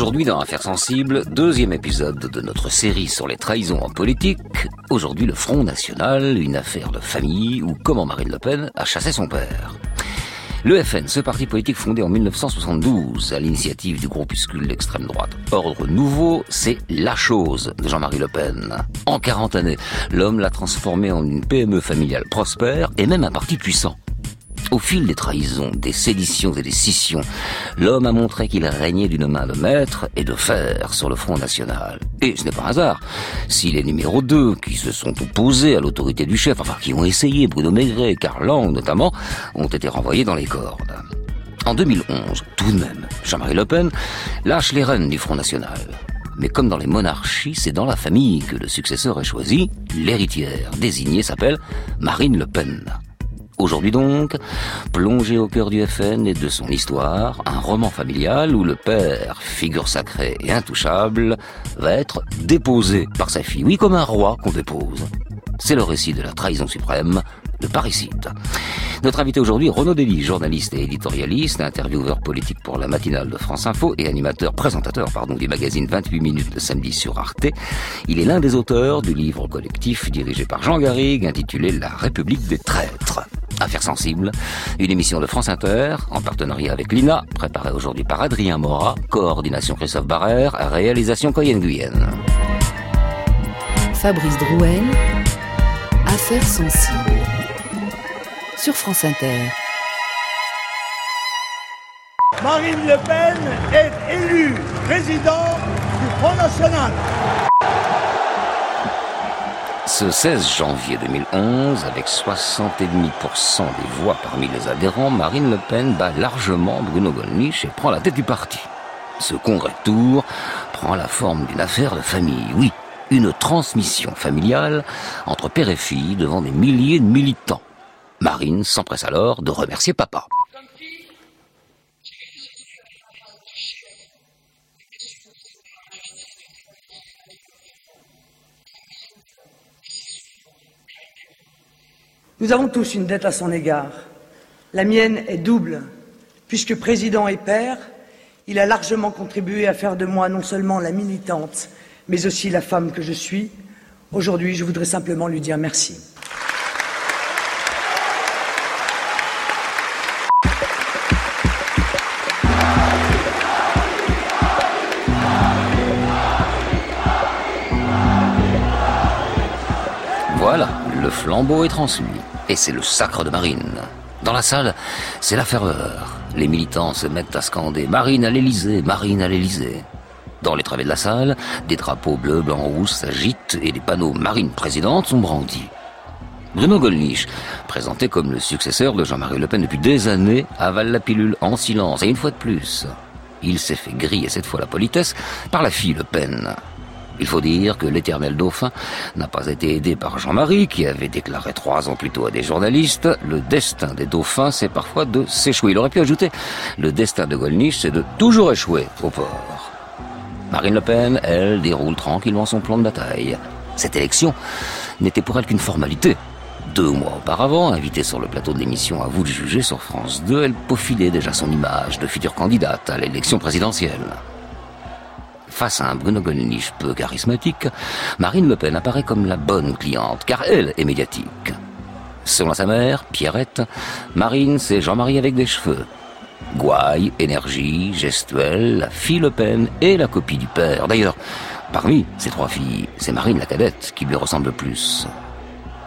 Aujourd'hui dans Affaires sensibles, deuxième épisode de notre série sur les trahisons en politique. Aujourd'hui le Front National, une affaire de famille ou comment Marine Le Pen a chassé son père. Le FN, ce parti politique fondé en 1972 à l'initiative du groupuscule d'extrême droite Ordre Nouveau, c'est la chose de Jean-Marie Le Pen. En 40 années, l'homme l'a transformé en une PME familiale prospère et même un parti puissant. Au fil des trahisons, des séditions et des scissions, l'homme a montré qu'il régnait d'une main de maître et de fer sur le front national. Et ce n'est pas un hasard. Si les numéros 2, qui se sont opposés à l'autorité du chef, enfin qui ont essayé, Bruno Maigret, Karl Lang notamment, ont été renvoyés dans les cordes. En 2011, tout de même, Jean-Marie Le Pen lâche les rênes du Front National. Mais comme dans les monarchies, c'est dans la famille que le successeur est choisi. L'héritière désignée s'appelle Marine Le Pen. Aujourd'hui donc, plongé au cœur du FN et de son histoire, un roman familial où le père, figure sacrée et intouchable, va être déposé par sa fille. Oui, comme un roi qu'on dépose. C'est le récit de la trahison suprême, le parricide. Notre invité aujourd'hui, Renaud Dely, journaliste et éditorialiste, intervieweur politique pour la matinale de France Info et animateur, présentateur, pardon, du magazine 28 minutes le samedi sur Arte. Il est l'un des auteurs du livre collectif dirigé par Jean Garrigue intitulé La République des traîtres. Affaires sensibles, une émission de France Inter, en partenariat avec l'INA, préparée aujourd'hui par Adrien Morat, coordination Christophe Barrère, réalisation Coyenne Guyenne. Fabrice Drouel, Affaires sensibles, sur France Inter. Marine Le Pen est élue président du Front National. Ce 16 janvier 2011, avec 60,5% des voix parmi les adhérents, Marine Le Pen bat largement Bruno Gollnisch et prend la tête du parti. Ce congrès de tour prend la forme d'une affaire de famille, oui, une transmission familiale entre père et fille devant des milliers de militants. Marine s'empresse alors de remercier papa. Nous avons tous une dette à son égard. La mienne est double. Puisque président et père, il a largement contribué à faire de moi non seulement la militante, mais aussi la femme que je suis. Aujourd'hui, je voudrais simplement lui dire merci. Flambeau est transmis. Et c'est le sacre de Marine. Dans la salle, c'est la ferveur. Les militants se mettent à scander Marine à l'Élysée, Marine à l'Élysée. Dans les travées de la salle, des drapeaux bleus, blancs, rouges s'agitent et des panneaux Marine présidente sont brandis. Bruno Gollnisch, présenté comme le successeur de Jean-Marie Le Pen depuis des années, avale la pilule en silence et une fois de plus. Il s'est fait griller cette fois la politesse par la fille Le Pen. Il faut dire que l'éternel dauphin n'a pas été aidé par Jean-Marie, qui avait déclaré trois ans plus tôt à des journalistes, le destin des dauphins, c'est parfois de s'échouer. Il aurait pu ajouter, le destin de Gollnisch, c'est de toujours échouer au port. Marine Le Pen, elle, déroule tranquillement son plan de bataille. Cette élection n'était pour elle qu'une formalité. Deux mois auparavant, invitée sur le plateau de l'émission À vous de juger sur France 2, elle peaufinait déjà son image de future candidate à l'élection présidentielle. Face à un Bruno Gollnisch peu charismatique, Marine Le Pen apparaît comme la bonne cliente, car elle est médiatique. Selon sa mère, Pierrette, Marine, c'est Jean-Marie avec des cheveux. Gouaille, énergie, gestuelle, la fille Le Pen et la copie du père. D'ailleurs, parmi ces trois filles, c'est Marine la cadette qui lui ressemble le plus.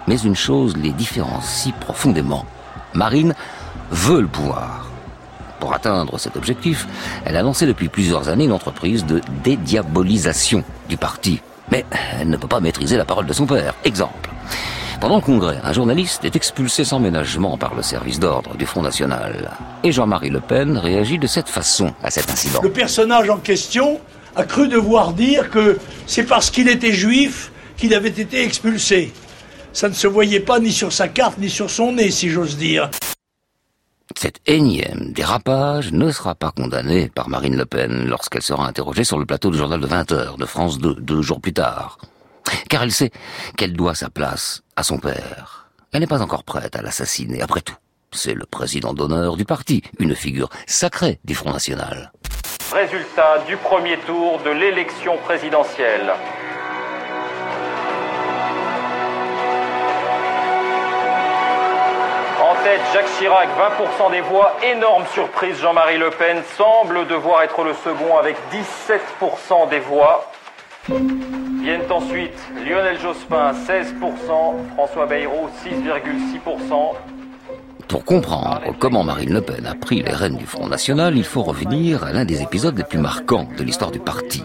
Mais une chose les différencie profondément. Marine veut le pouvoir. Pour atteindre cet objectif, elle a lancé depuis plusieurs années une entreprise de dédiabolisation du parti. Mais elle ne peut pas maîtriser la parole de son père. Exemple. Pendant le congrès, un journaliste est expulsé sans ménagement par le service d'ordre du Front National. Et Jean-Marie Le Pen réagit de cette façon à cet incident. Le personnage en question a cru devoir dire que c'est parce qu'il était juif qu'il avait été expulsé. Ça ne se voyait pas ni sur sa carte ni sur son nez, si j'ose dire. Cet énième dérapage ne sera pas condamné par Marine Le Pen lorsqu'elle sera interrogée sur le plateau du journal de 20h de France 2, deux jours plus tard. Car elle sait qu'elle doit sa place à son père. Elle n'est pas encore prête à l'assassiner, après tout. C'est le président d'honneur du parti, une figure sacrée du Front National. Résultat du premier tour de l'élection présidentielle. Jacques Chirac, 20% des voix. Énorme surprise, Jean-Marie Le Pen semble devoir être le second avec 17% des voix. Viennent ensuite Lionel Jospin, 16%, François Bayrou, 6,6%. Pour comprendre comment Marine Le Pen a pris les rênes du Front National, il faut revenir à l'un des épisodes les plus marquants de l'histoire du parti.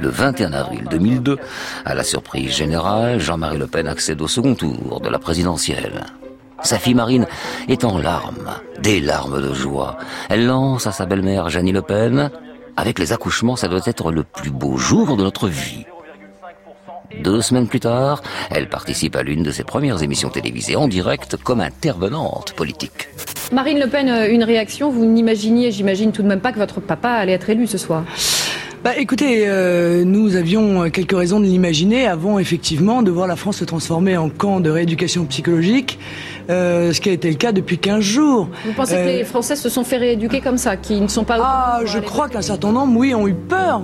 Le 21 avril 2002, à la surprise générale, Jean-Marie Le Pen accède au second tour de la présidentielle. Sa fille Marine est en larmes, des larmes de joie. Elle lance à sa belle-mère Jeannie Le Pen avec les accouchements, ça doit être le plus beau jour de notre vie. Deux semaines plus tard, elle participe à l'une de ses premières émissions télévisées en direct comme intervenante politique. Marine Le Pen, euh, une réaction, vous n'imaginiez, j'imagine tout de même pas que votre papa allait être élu ce soir bah, écoutez, euh, nous avions quelques raisons de l'imaginer avant effectivement de voir la France se transformer en camp de rééducation psychologique, euh, ce qui a été le cas depuis 15 jours. Vous pensez que les Français se sont fait rééduquer comme ça, qui ne sont pas... Ah, je crois qu'un certain nombre, oui, ont eu peur,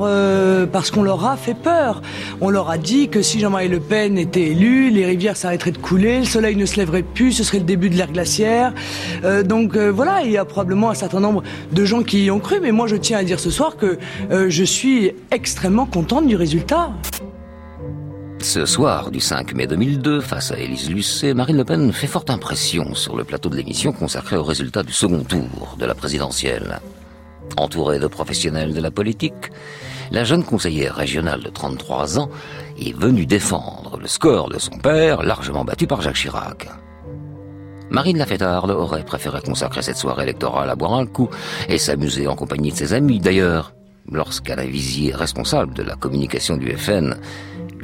parce qu'on leur a fait peur. On leur a dit que si Jean-Marie Le Pen était élu, les rivières s'arrêteraient de couler, le soleil ne se lèverait plus, ce serait le début de l'ère glaciaire. donc voilà, il y a probablement un certain nombre de gens qui y ont cru, mais moi je tiens à dire ce soir que je suis extrêmement contente du résultat. Ce soir du 5 mai 2002, face à Élise Lucet, Marine Le Pen fait forte impression sur le plateau de l'émission consacrée au résultat du second tour de la présidentielle. Entourée de professionnels de la politique, la jeune conseillère régionale de 33 ans est venue défendre le score de son père, largement battu par Jacques Chirac. Marine Lafetarde aurait préféré consacrer cette soirée électorale à boire un coup et s'amuser en compagnie de ses amis. D'ailleurs, lorsqu'Alain Visier, responsable de la communication du FN,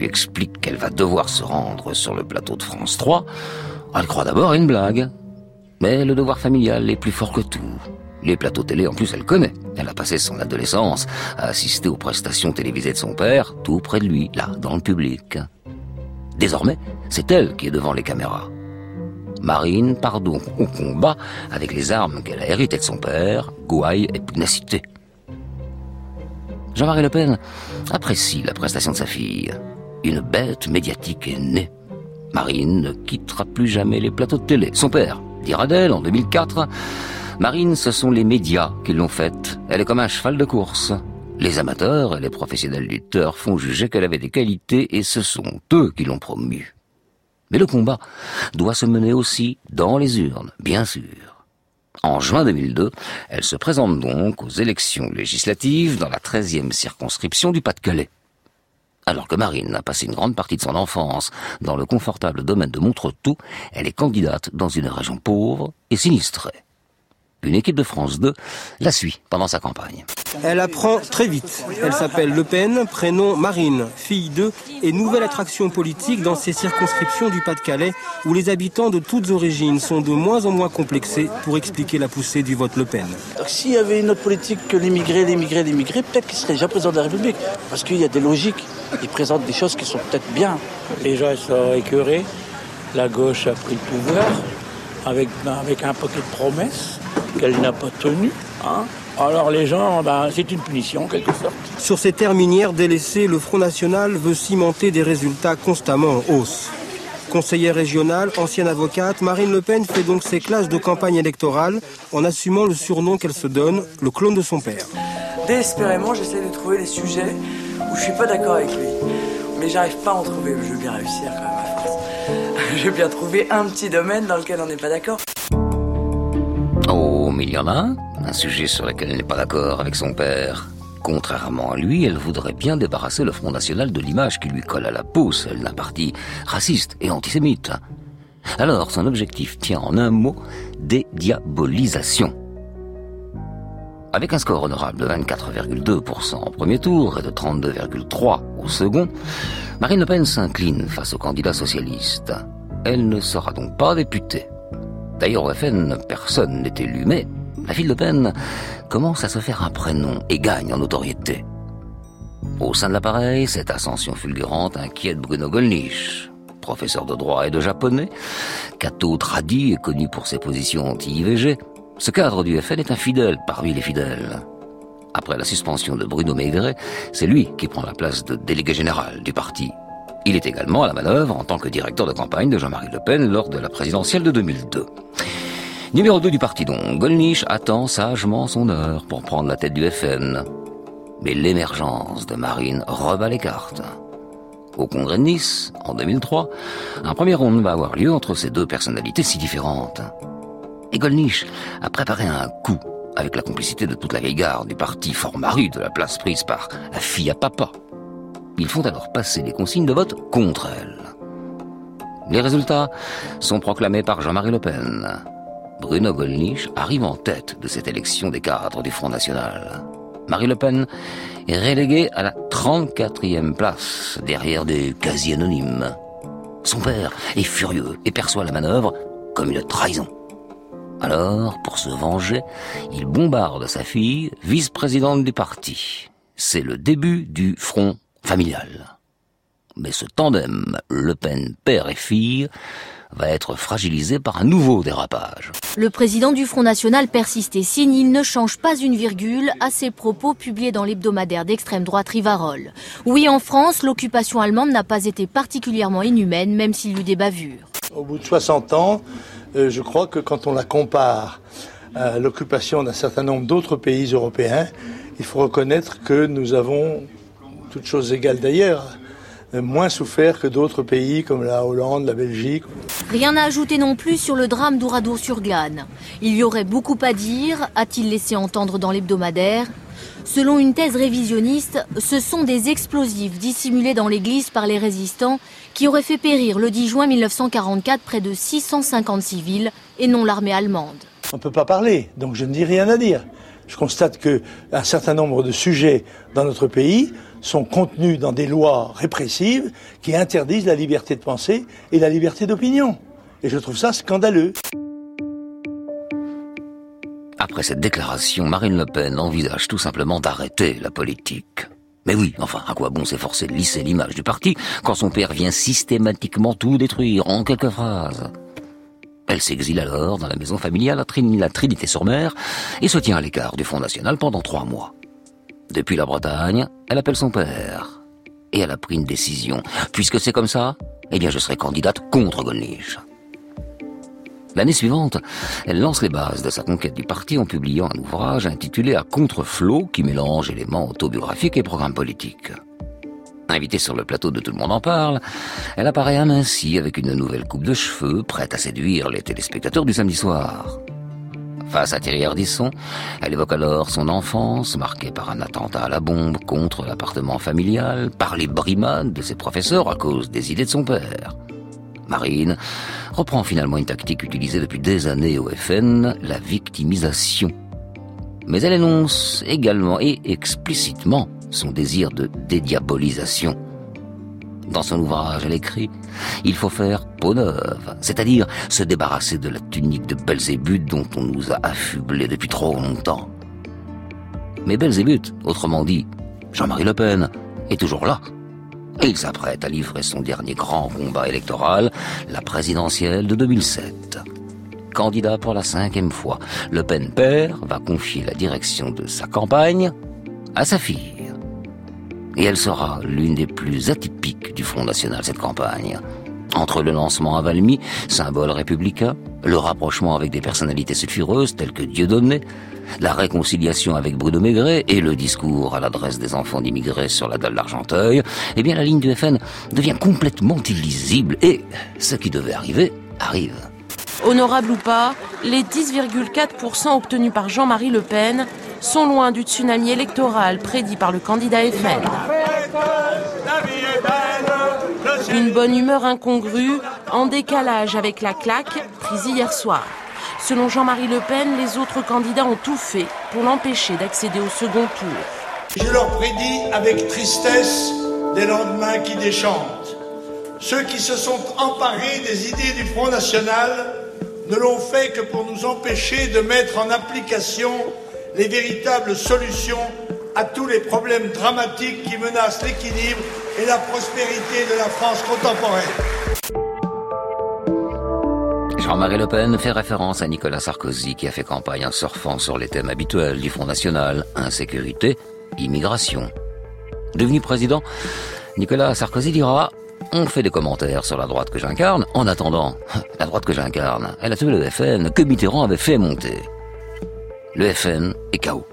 explique qu'elle va devoir se rendre sur le plateau de France 3, elle croit d'abord une blague. Mais le devoir familial est plus fort que tout. Les plateaux télé, en plus, elle connaît. Elle a passé son adolescence à assister aux prestations télévisées de son père, tout près de lui, là, dans le public. Désormais, c'est elle qui est devant les caméras. Marine part donc au combat avec les armes qu'elle a héritées de son père, gouaille et pugnacité. Jean-Marie Le Pen apprécie la prestation de sa fille. Une bête médiatique est née. Marine ne quittera plus jamais les plateaux de télé. Son père dira d'elle en 2004 Marine, ce sont les médias qui l'ont faite. Elle est comme un cheval de course. Les amateurs et les professionnels lutteurs font juger qu'elle avait des qualités et ce sont eux qui l'ont promue. Mais le combat doit se mener aussi dans les urnes, bien sûr. En juin 2002, elle se présente donc aux élections législatives dans la 13e circonscription du Pas-de-Calais. Alors que Marine a passé une grande partie de son enfance dans le confortable domaine de Montretout, elle est candidate dans une région pauvre et sinistrée. Une équipe de France 2 la suit pendant sa campagne. Elle apprend très vite. Elle s'appelle Le Pen, prénom Marine, fille d'eux, et nouvelle attraction politique dans ces circonscriptions du Pas-de-Calais où les habitants de toutes origines sont de moins en moins complexés pour expliquer la poussée du vote Le Pen. S'il y avait une autre politique que l'immigré, l'immigré, l'immigré, peut-être qu'il serait déjà président de la République. Parce qu'il y a des logiques. Il présente des choses qui sont peut-être bien. Les gens sont écœurés. La gauche a pris le pouvoir avec, avec un paquet de promesses qu'elle n'a pas tenues. Hein. Alors les gens, ben, c'est une punition en quelque sorte. Sur ces terres minières délaissées, le Front National veut cimenter des résultats constamment en hausse. Conseillère régionale, ancienne avocate, Marine Le Pen fait donc ses classes de campagne électorale en assumant le surnom qu'elle se donne, le clone de son père. Désespérément, j'essaie de trouver des sujets où je suis pas d'accord avec lui. Mais j'arrive pas à en trouver, je veux bien réussir quand même à force. Je veux bien trouver un petit domaine dans lequel on n'est pas d'accord. Il y en a un, un sujet sur lequel elle n'est pas d'accord avec son père. Contrairement à lui, elle voudrait bien débarrasser le Front National de l'image qui lui colle à la peau, celle d'un parti raciste et antisémite. Alors, son objectif tient en un mot, dédiabolisation. Avec un score honorable de 24,2% au premier tour et de 32,3% au second, Marine Le Pen s'incline face au candidat socialiste. Elle ne sera donc pas députée. D'ailleurs, au FN, personne n'est élu, mais la fille de Le Pen commence à se faire un prénom et gagne en notoriété. Au sein de l'appareil, cette ascension fulgurante inquiète Bruno Gollnisch, professeur de droit et de japonais, catho tradit et connu pour ses positions anti-IVG, ce cadre du FN est un fidèle parmi les fidèles. Après la suspension de Bruno Maigret, c'est lui qui prend la place de délégué général du parti. Il est également à la manœuvre en tant que directeur de campagne de Jean-Marie Le Pen lors de la présidentielle de 2002. Numéro 2 du parti donc, Golnisch attend sagement son heure pour prendre la tête du FN. Mais l'émergence de Marine rebat les cartes. Au congrès de Nice, en 2003, un premier round va avoir lieu entre ces deux personnalités si différentes. Et Golnisch a préparé un coup avec la complicité de toute la vieille garde du parti fort mari de la place prise par la fille à papa. Ils font alors passer les consignes de vote contre elle. Les résultats sont proclamés par Jean-Marie Le Pen. Bruno Gollnisch arrive en tête de cette élection des cadres du Front National. Marie Le Pen est reléguée à la 34e place, derrière des quasi-anonymes. Son père est furieux et perçoit la manœuvre comme une trahison. Alors, pour se venger, il bombarde sa fille, vice-présidente du parti. C'est le début du front familial. Mais ce tandem Le Pen père et fille va être fragilisé par un nouveau dérapage. Le président du Front National persiste et signe, il ne change pas une virgule à ses propos publiés dans l'hebdomadaire d'extrême droite Rivarol. Oui, en France, l'occupation allemande n'a pas été particulièrement inhumaine, même s'il y eut des bavures. Au bout de 60 ans, euh, je crois que quand on la compare à l'occupation d'un certain nombre d'autres pays européens, il faut reconnaître que nous avons, toutes choses égales d'ailleurs, moins souffert que d'autres pays comme la Hollande, la Belgique. Rien à ajouter non plus sur le drame d'Ouradour-sur-Glane. Il y aurait beaucoup à dire, a-t-il laissé entendre dans l'hebdomadaire. Selon une thèse révisionniste, ce sont des explosifs dissimulés dans l'église par les résistants qui auraient fait périr le 10 juin 1944 près de 650 civils et non l'armée allemande. On ne peut pas parler, donc je ne dis rien à dire. Je constate qu'un certain nombre de sujets dans notre pays sont contenus dans des lois répressives qui interdisent la liberté de penser et la liberté d'opinion. Et je trouve ça scandaleux. Après cette déclaration, Marine Le Pen envisage tout simplement d'arrêter la politique. Mais oui, enfin, à quoi bon s'efforcer de lisser l'image du parti quand son père vient systématiquement tout détruire en quelques phrases? Elle s'exile alors dans la maison familiale à Trinité-sur-Mer et se tient à l'écart du Front National pendant trois mois. Depuis la Bretagne, elle appelle son père. Et elle a pris une décision. Puisque c'est comme ça, eh bien je serai candidate contre Golnisch. L'année suivante, elle lance les bases de sa conquête du parti en publiant un ouvrage intitulé À contre-flot qui mélange éléments autobiographiques et programmes politiques. Invitée sur le plateau de Tout le monde en parle, elle apparaît amincie avec une nouvelle coupe de cheveux, prête à séduire les téléspectateurs du samedi soir. Face à Thierry Ardisson, elle évoque alors son enfance, marquée par un attentat à la bombe contre l'appartement familial, par les brimades de ses professeurs à cause des idées de son père. Marine reprend finalement une tactique utilisée depuis des années au FN, la victimisation. Mais elle énonce également et explicitement son désir de dédiabolisation. Dans son ouvrage, elle écrit Il faut faire peau neuve, c'est-à-dire se débarrasser de la tunique de Belzébuth dont on nous a affublés depuis trop longtemps. Mais Belzébuth, autrement dit, Jean-Marie Le Pen, est toujours là. Et il s'apprête à livrer son dernier grand combat électoral, la présidentielle de 2007. Candidat pour la cinquième fois, Le Pen père va confier la direction de sa campagne à sa fille. Et elle sera l'une des plus atypiques du Front National cette campagne. Entre le lancement à Valmy, symbole républicain, le rapprochement avec des personnalités sulfureuses telles que Dieudonné, la réconciliation avec Bruno Maigret et le discours à l'adresse des enfants d'immigrés sur la dalle d'Argenteuil, eh bien la ligne du FN devient complètement illisible et ce qui devait arriver arrive. Honorable ou pas, les 10,4% obtenus par Jean-Marie Le Pen sont loin du tsunami électoral prédit par le candidat FN. Une bonne humeur incongrue, en décalage avec la claque prise hier soir. Selon Jean-Marie Le Pen, les autres candidats ont tout fait pour l'empêcher d'accéder au second tour. Je leur prédis avec tristesse des lendemains qui déchantent. Ceux qui se sont emparés des idées du Front National ne l'ont fait que pour nous empêcher de mettre en application les véritables solutions à tous les problèmes dramatiques qui menacent l'équilibre et la prospérité de la France contemporaine. Jean-Marie Le Pen fait référence à Nicolas Sarkozy qui a fait campagne en surfant sur les thèmes habituels du Front National, insécurité, immigration. Devenu président, Nicolas Sarkozy dira on fait des commentaires sur la droite que j'incarne. En attendant, la droite que j'incarne, elle a tué le FN que Mitterrand avait fait monter. Le FN est KO.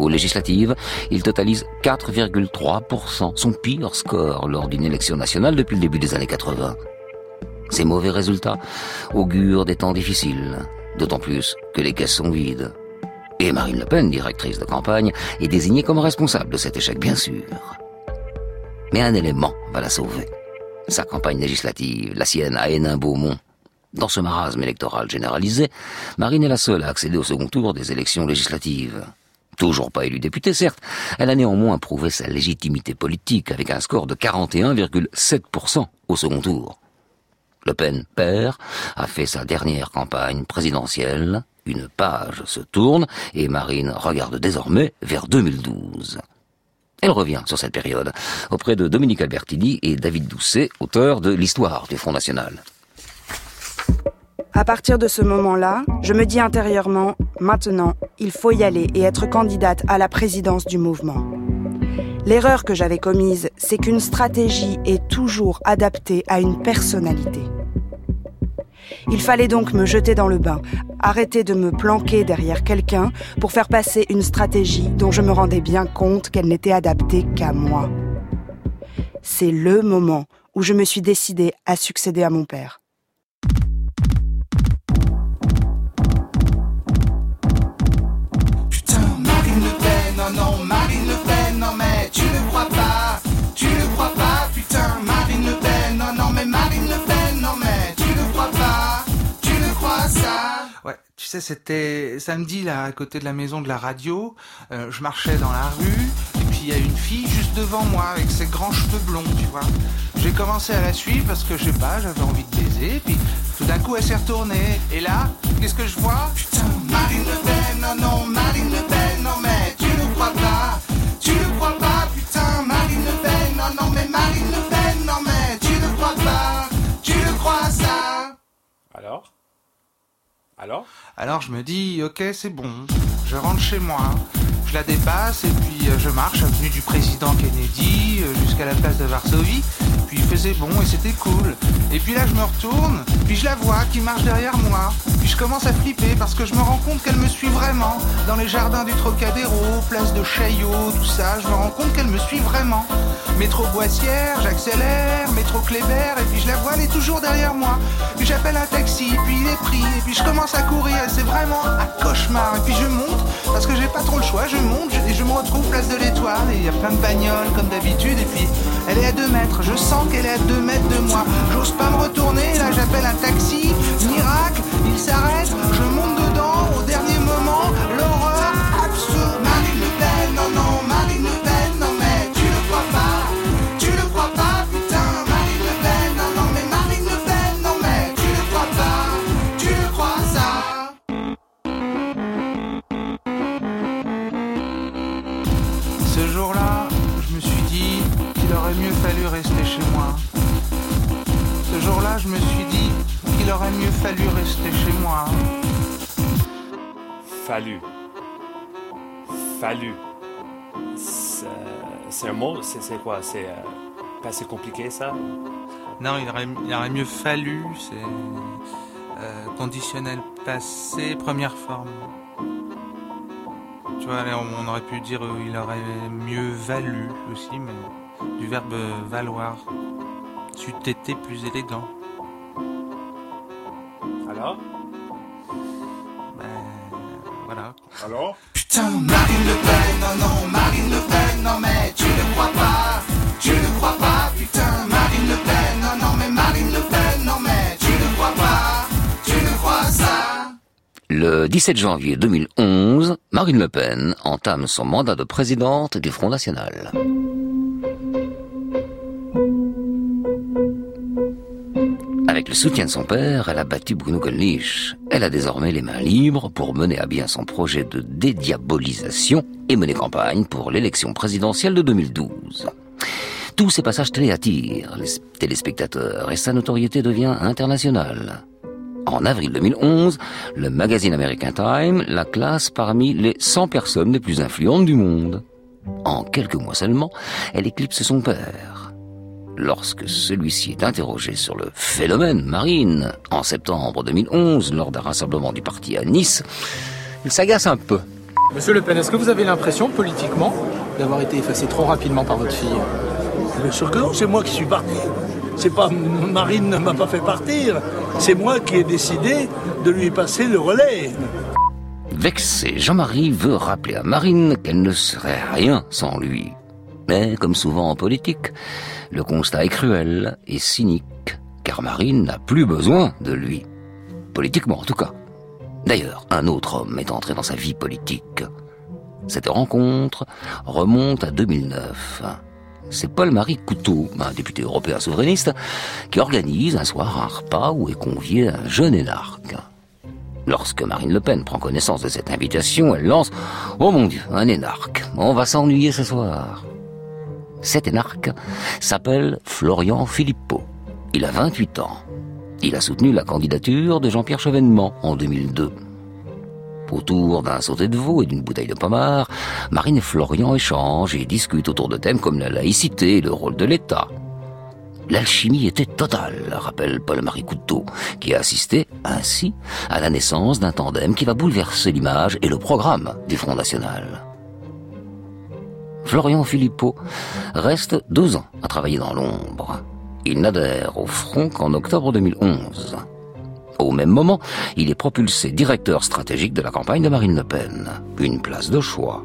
Aux législatives, il totalise 4,3%, son pire score lors d'une élection nationale depuis le début des années 80. Ces mauvais résultats augurent des temps difficiles, d'autant plus que les caisses sont vides. Et Marine Le Pen, directrice de campagne, est désignée comme responsable de cet échec, bien sûr. Mais un élément va la sauver. Sa campagne législative, la sienne à Hénin-Beaumont. Dans ce marasme électoral généralisé, Marine est la seule à accéder au second tour des élections législatives. Toujours pas élue députée, certes, elle a néanmoins prouvé sa légitimité politique avec un score de 41,7% au second tour. Le Pen, père, a fait sa dernière campagne présidentielle. Une page se tourne et Marine regarde désormais vers 2012. Elle revient sur cette période auprès de Dominique Albertini et David Doucet, auteurs de l'histoire du Front National. À partir de ce moment-là, je me dis intérieurement, maintenant, il faut y aller et être candidate à la présidence du mouvement. L'erreur que j'avais commise, c'est qu'une stratégie est toujours adaptée à une personnalité. Il fallait donc me jeter dans le bain, arrêter de me planquer derrière quelqu'un pour faire passer une stratégie dont je me rendais bien compte qu'elle n'était adaptée qu'à moi. C'est le moment où je me suis décidée à succéder à mon père. Tu sais, c'était samedi là, à côté de la maison de la radio. Euh, je marchais dans la rue, et puis il y a une fille juste devant moi avec ses grands cheveux blonds, tu vois. J'ai commencé à la suivre parce que je sais pas, j'avais envie de baiser, puis tout d'un coup elle s'est retournée. Et là, qu'est-ce que je vois? Alors je me dis, ok, c'est bon, je rentre chez moi, je la dépasse et puis euh, je marche avenue du président Kennedy euh, jusqu'à la place de Varsovie. Puis il faisait bon et c'était cool. Et puis là je me retourne, puis je la vois qui marche derrière moi. Puis je commence à flipper parce que je me rends compte qu'elle me suit vraiment. Dans les jardins du Trocadéro, place de Chaillot, tout ça, je me rends compte qu'elle me suit vraiment. Métro Boissière, j'accélère, métro Kléber, et puis je la vois, elle est toujours derrière moi. Puis j'appelle un taxi, puis il est pris, et puis je commence à courir, c'est vraiment un cauchemar. Et puis je monte, parce que j'ai pas trop le choix, je monte, et je me retrouve place de l'Étoile, et il y a plein de bagnoles comme d'habitude, et puis elle est à 2 mètres, je sens qu'elle est à 2 mètres de moi. J'ose pas me retourner, là j'appelle un taxi, miracle, il s'arrête, je monte dedans, je me suis dit qu'il aurait mieux fallu rester chez moi. Fallu. Fallu. C'est un mot, c'est quoi? C'est euh, pas assez compliqué ça? Non, il aurait, il aurait mieux fallu, c'est euh, conditionnel passé, première forme. Tu vois, on aurait pu dire euh, il aurait mieux valu aussi, mais du verbe valoir. Tu été plus élégant. Alors Ben, voilà. Alors Putain, Marine Le Pen, non, non, Marine Le Pen, non, mais tu ne crois pas, tu ne crois pas, putain, Marine Le Pen, non, non, mais Marine Le Pen, non, mais tu ne crois pas, tu ne crois ça. Le 17 janvier 2011, Marine Le Pen entame son mandat de présidente du Front National. Avec le soutien de son père, elle a battu Bruno Gollnisch. Elle a désormais les mains libres pour mener à bien son projet de dédiabolisation et mener campagne pour l'élection présidentielle de 2012. Tous ces passages télé attirent les téléspectateurs et sa notoriété devient internationale. En avril 2011, le magazine American Time la classe parmi les 100 personnes les plus influentes du monde. En quelques mois seulement, elle éclipse son père. Lorsque celui-ci est interrogé sur le phénomène Marine en septembre 2011 lors d'un rassemblement du parti à Nice, il s'agace un peu. Monsieur Le Pen, est-ce que vous avez l'impression politiquement d'avoir été effacé trop rapidement par votre fille? Bien sûr que non, c'est moi qui suis parti. C'est pas Marine ne m'a pas fait partir, c'est moi qui ai décidé de lui passer le relais. Vexé, Jean-Marie veut rappeler à Marine qu'elle ne serait rien sans lui. Mais comme souvent en politique, le constat est cruel et cynique, car Marine n'a plus besoin de lui. Politiquement en tout cas. D'ailleurs, un autre homme est entré dans sa vie politique. Cette rencontre remonte à 2009. C'est Paul-Marie Couteau, un député européen souverainiste, qui organise un soir un repas où est convié un jeune énarque. Lorsque Marine Le Pen prend connaissance de cette invitation, elle lance ⁇ Oh mon Dieu, un énarque, on va s'ennuyer ce soir !⁇ Cet énarque s'appelle Florian Philippot. Il a 28 ans. Il a soutenu la candidature de Jean-Pierre Chevènement en 2002. Autour d'un sauté de veau et d'une bouteille de pommard, Marine et Florian échangent et discutent autour de thèmes comme la laïcité et le rôle de l'État. L'alchimie était totale, rappelle Paul-Marie Couteau, qui a assisté ainsi à la naissance d'un tandem qui va bouleverser l'image et le programme du Front National. Florian Philippot reste deux ans à travailler dans l'ombre. Il n'adhère au Front qu'en octobre 2011. Au même moment, il est propulsé directeur stratégique de la campagne de Marine Le Pen. Une place de choix.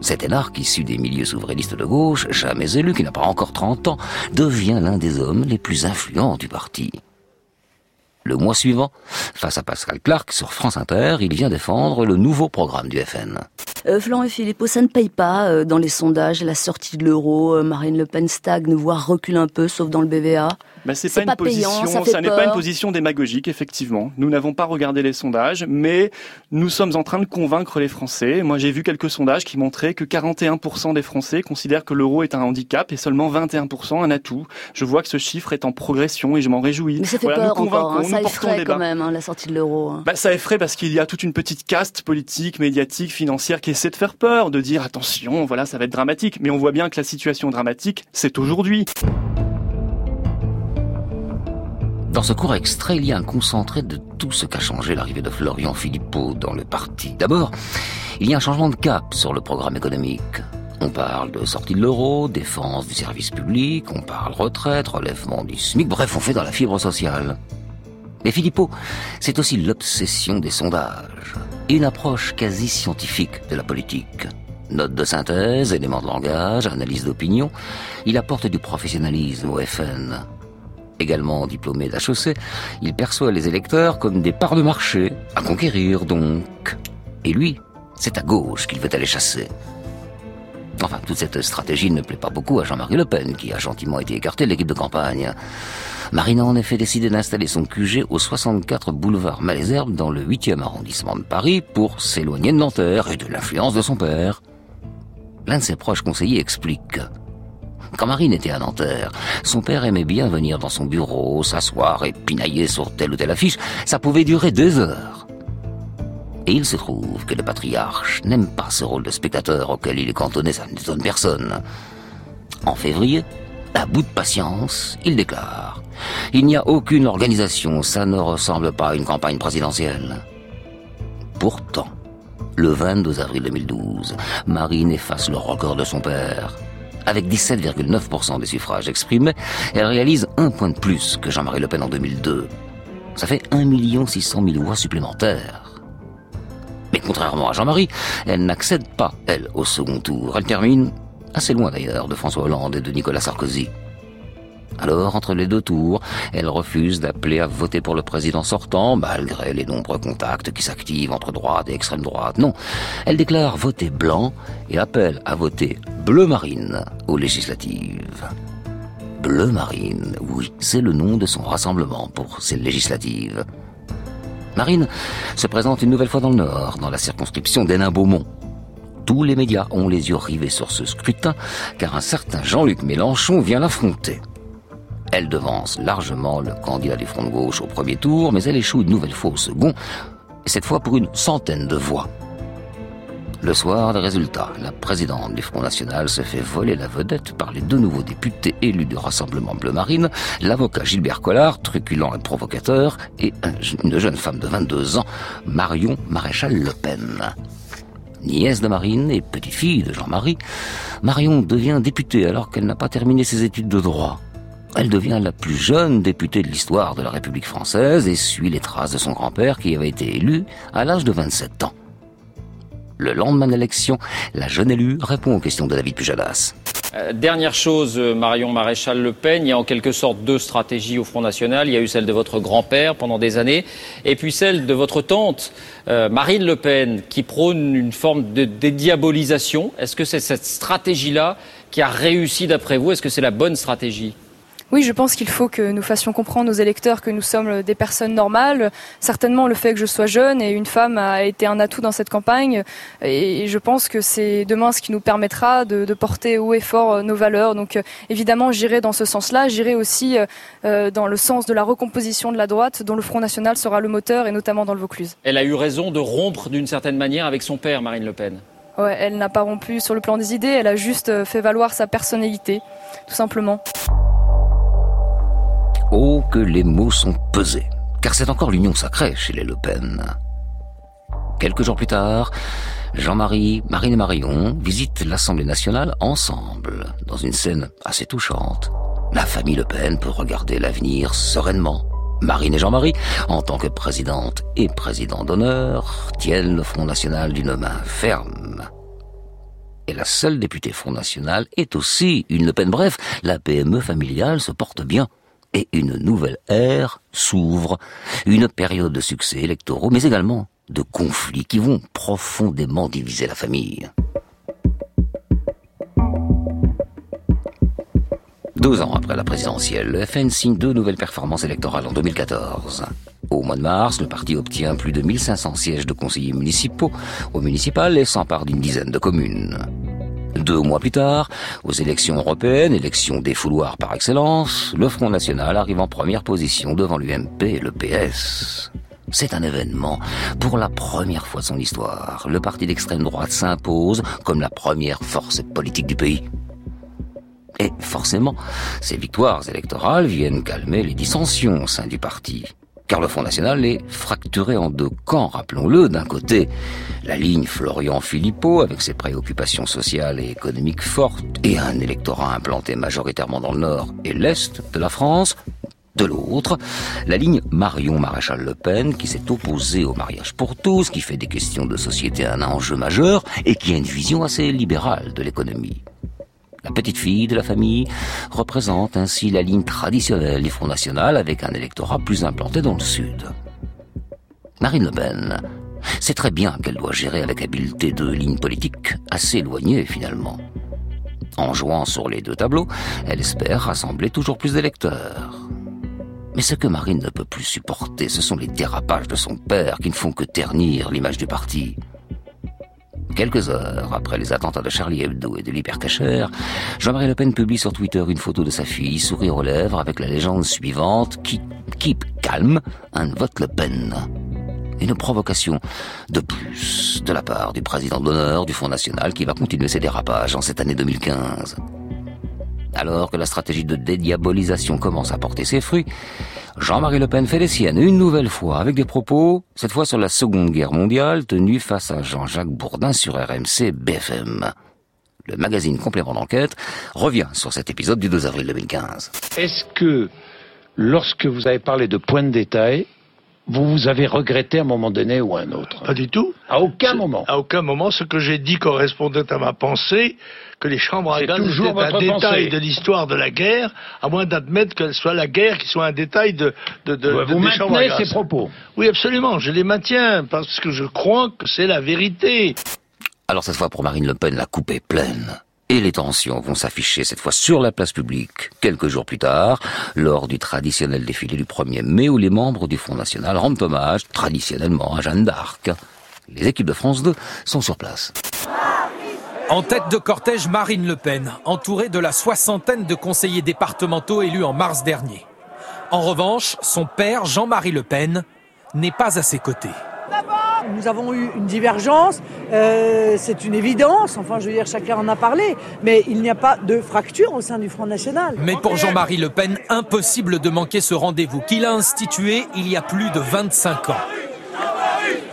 Cet énarque, issu des milieux souverainistes de gauche, jamais élu, qui n'a pas encore 30 ans, devient l'un des hommes les plus influents du parti. Le mois suivant, face à Pascal Clark sur France Inter, il vient défendre le nouveau programme du FN. Euh, Florent et Philippot, ça ne paye pas euh, dans les sondages, la sortie de l'euro, euh, Marine Le Pen stagne, voire recule un peu, sauf dans le BVA. Ben, c'est pas, une position, ça, n'est pas une position démagogique, effectivement. Nous n'avons pas regardé les sondages, mais nous sommes en train de convaincre les Français. Moi, j'ai vu quelques sondages qui montraient que 41% des Français considèrent que l'euro est un handicap et seulement 21% un atout. Je vois que ce chiffre est en progression et je m'en réjouis. Mais ça fait voilà, peur encore, hein, ça effraie quand même, hein, la sortie de l'euro. Hein. Bah, ça effraie parce qu'il y a toute une petite caste politique, médiatique, financière qui essaie de faire peur, de dire attention, voilà, ça va être dramatique. Mais on voit bien que la situation dramatique, c'est aujourd'hui. Dans ce court extrait, il y a un concentré de tout ce qu'a changé l'arrivée de Florian Philippot dans le parti. D'abord, il y a un changement de cap sur le programme économique. On parle de sortie de l'euro, défense du service public, on parle retraite, relèvement du SMIC, bref, on fait dans la fibre sociale. Mais Philippot, c'est aussi l'obsession des sondages, et une approche quasi scientifique de la politique. Notes de synthèse, éléments de langage, analyse d'opinion, il apporte du professionnalisme au FN. Également diplômé d'HEC, il perçoit les électeurs comme des parts de marché, à conquérir donc. Et lui, c'est à gauche qu'il veut aller chasser. Enfin, toute cette stratégie ne plaît pas beaucoup à Jean-Marie Le Pen, qui a gentiment été écarté de l'équipe de campagne. Marine en effet décidé d'installer son QG au 64 boulevard Malesherbes dans le 8e arrondissement de Paris pour s'éloigner de Nanterre et de l'influence de son père. L'un de ses proches conseillers explique. Quand Marine était à Nanterre, son père aimait bien venir dans son bureau, s'asseoir et pinailler sur telle ou telle affiche. Ça pouvait durer deux heures. Et il se trouve que le patriarche n'aime pas ce rôle de spectateur auquel il est cantonné, ça n'étonne personne. En février, à bout de patience, il déclare Il n'y a aucune organisation, ça ne ressemble pas à une campagne présidentielle. Pourtant, le 22 avril 2012, Marine efface le record de son père. Avec 17,9% des suffrages exprimés, elle réalise un point de plus que Jean-Marie Le Pen en 2002. Ça fait 1 600 000 voix supplémentaires. Mais contrairement à Jean-Marie, elle n'accède pas, elle, au second tour. Elle termine, assez loin d'ailleurs, de François Hollande et de Nicolas Sarkozy. Alors, entre les deux tours, elle refuse d'appeler à voter pour le président sortant, malgré les nombreux contacts qui s'activent entre droite et extrême droite. Non, elle déclare voter blanc et appelle à voter bleu marine aux législatives. Bleu marine, oui, c'est le nom de son rassemblement pour ces législatives. Marine se présente une nouvelle fois dans le Nord, dans la circonscription d'Hénin-Beaumont. Tous les médias ont les yeux rivés sur ce scrutin, car un certain Jean-Luc Mélenchon vient l'affronter. Elle devance largement le candidat du Front de gauche au premier tour, mais elle échoue une nouvelle fois au second, et cette fois pour une centaine de voix. Le soir des résultats, la présidente du Front National se fait voler la vedette par les deux nouveaux députés élus du Rassemblement Bleu Marine, l'avocat Gilbert Collard, truculent et provocateur, et une jeune femme de 22 ans, Marion Maréchal Le Pen. Nièce de Marine et petite-fille de Jean-Marie, Marion devient députée alors qu'elle n'a pas terminé ses études de droit. Elle devient la plus jeune députée de l'histoire de la République française et suit les traces de son grand-père qui avait été élu à l'âge de 27 ans. Le lendemain de l'élection, la jeune élue répond aux questions de David Pujadas. Euh, dernière chose, euh, Marion Maréchal Le Pen, il y a en quelque sorte deux stratégies au Front National. Il y a eu celle de votre grand-père pendant des années, et puis celle de votre tante, euh, Marine Le Pen, qui prône une forme de dédiabolisation. Est-ce que c'est cette stratégie-là qui a réussi d'après vous? Est-ce que c'est la bonne stratégie? Oui, je pense qu'il faut que nous fassions comprendre aux électeurs que nous sommes des personnes normales. Certainement, le fait que je sois jeune et une femme a été un atout dans cette campagne. Et je pense que c'est demain ce qui nous permettra de, porter haut et fort nos valeurs. Donc, euh, évidemment, j'irai dans ce sens-là. J'irai aussi euh, dans le sens de la recomposition de la droite, dont le Front National sera le moteur, et notamment dans le Vaucluse. Elle a eu raison de rompre d'une certaine manière avec son père, Marine Le Pen. Ouais, elle n'a pas rompu sur le plan des idées. Elle a juste euh, fait valoir sa personnalité, tout simplement. Oh, que les mots sont pesés, car c'est encore l'union sacrée chez les Le Pen. Quelques jours plus tard, Jean-Marie, Marine et Marion visitent l'Assemblée nationale ensemble, dans une scène assez touchante. La famille Le Pen peut regarder l'avenir sereinement. Marine et Jean-Marie, en tant que présidente et président d'honneur, tiennent le Front National d'une main ferme. Et la seule députée Front National est aussi une Le Pen. Bref, la PME familiale se porte bien et une nouvelle ère s'ouvre, une période de succès électoraux, mais également de conflits qui vont profondément diviser la famille. Deux ans après la présidentielle, le FN signe deux nouvelles performances électorales en 2014. Au mois de mars, le parti obtient plus de 1500 sièges de conseillers municipaux au municipal et s'empare d'une dizaine de communes. Deux mois plus tard, aux élections européennes, élections des fouloirs par excellence, le Front National arrive en première position devant l'UMP et le PS. C'est un événement. Pour la première fois de son histoire, le parti d'extrême droite s'impose comme la première force politique du pays. Et forcément, ces victoires électorales viennent calmer les dissensions au sein du parti car le Front National est fracturé en deux camps, rappelons-le. D'un côté, la ligne Florian-Philippot, avec ses préoccupations sociales et économiques fortes, et un électorat implanté majoritairement dans le nord et l'est de la France. De l'autre, la ligne Marion Maréchal Le Pen, qui s'est opposée au mariage pour tous, qui fait des questions de société un enjeu majeur, et qui a une vision assez libérale de l'économie. La petite fille de la famille représente ainsi la ligne traditionnelle du Front National avec un électorat plus implanté dans le sud. Marine Le Pen sait très bien qu'elle doit gérer avec habileté deux lignes politiques assez éloignées finalement. En jouant sur les deux tableaux, elle espère rassembler toujours plus d'électeurs. Mais ce que Marine ne peut plus supporter, ce sont les dérapages de son père qui ne font que ternir l'image du parti. Quelques heures après les attentats de Charlie Hebdo et de l'hypercacher, Jean-Marie Le Pen publie sur Twitter une photo de sa fille, sourire aux lèvres, avec la légende suivante Keep, calm and vote Le Pen. Une provocation de plus de la part du président d'honneur du Front National qui va continuer ses dérapages en cette année 2015. Alors que la stratégie de dédiabolisation commence à porter ses fruits, Jean-Marie Le Pen fait les siennes une nouvelle fois avec des propos, cette fois sur la Seconde Guerre mondiale, tenus face à Jean-Jacques Bourdin sur RMC BFM. Le magazine Complément d'enquête revient sur cet épisode du 2 avril 2015. Est-ce que, lorsque vous avez parlé de points de détail, vous vous avez regretté à un moment donné ou à un autre Pas du tout. À aucun moment. À aucun moment. Ce que j'ai dit correspondait à ma pensée, que les chambres à gaz étaient un détail de l'histoire de la guerre, à moins d'admettre qu'elle soit la guerre qui soit un détail de, de, de, vous des chambres à gaz. ces propos Oui, absolument. Je les maintiens parce que je crois que c'est la vérité. Alors cette fois pour Marine Le Pen, la coupe est pleine. Et les tensions vont s'afficher cette fois sur la place publique quelques jours plus tard, lors du traditionnel défilé du 1er mai où les membres du Front National rendent hommage traditionnellement à Jeanne d'Arc. Les équipes de France 2 sont sur place. En tête de cortège, Marine Le Pen, entourée de la soixantaine de conseillers départementaux élus en mars dernier. En revanche, son père, Jean-Marie Le Pen, n'est pas à ses côtés. Nous avons eu une divergence, euh, c'est une évidence, enfin je veux dire chacun en a parlé, mais il n'y a pas de fracture au sein du Front National. Mais pour Jean-Marie Le Pen, impossible de manquer ce rendez-vous qu'il a institué il y a plus de 25 ans.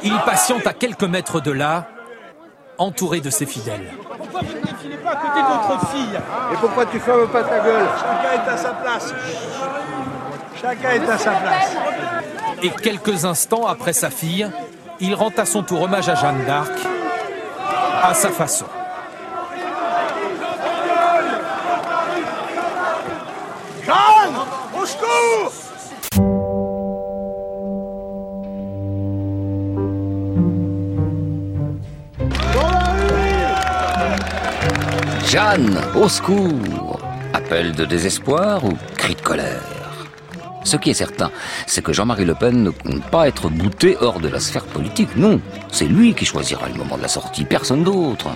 Il patiente à quelques mètres de là, entouré de ses fidèles. Pourquoi vous ne défilez pas à côté de votre fille? Et pourquoi tu fermes pas ta gueule? Chacun est à sa place. Chacun est à sa place. Et quelques instants après sa fille, il rend à son tour hommage à Jeanne d'Arc, à sa façon. Jeanne Au secours! Jeanne, au secours. Appel de désespoir ou cri de colère? Ce qui est certain, c'est que Jean-Marie Le Pen ne compte pas être bouté hors de la sphère politique. Non, c'est lui qui choisira le moment de la sortie, personne d'autre.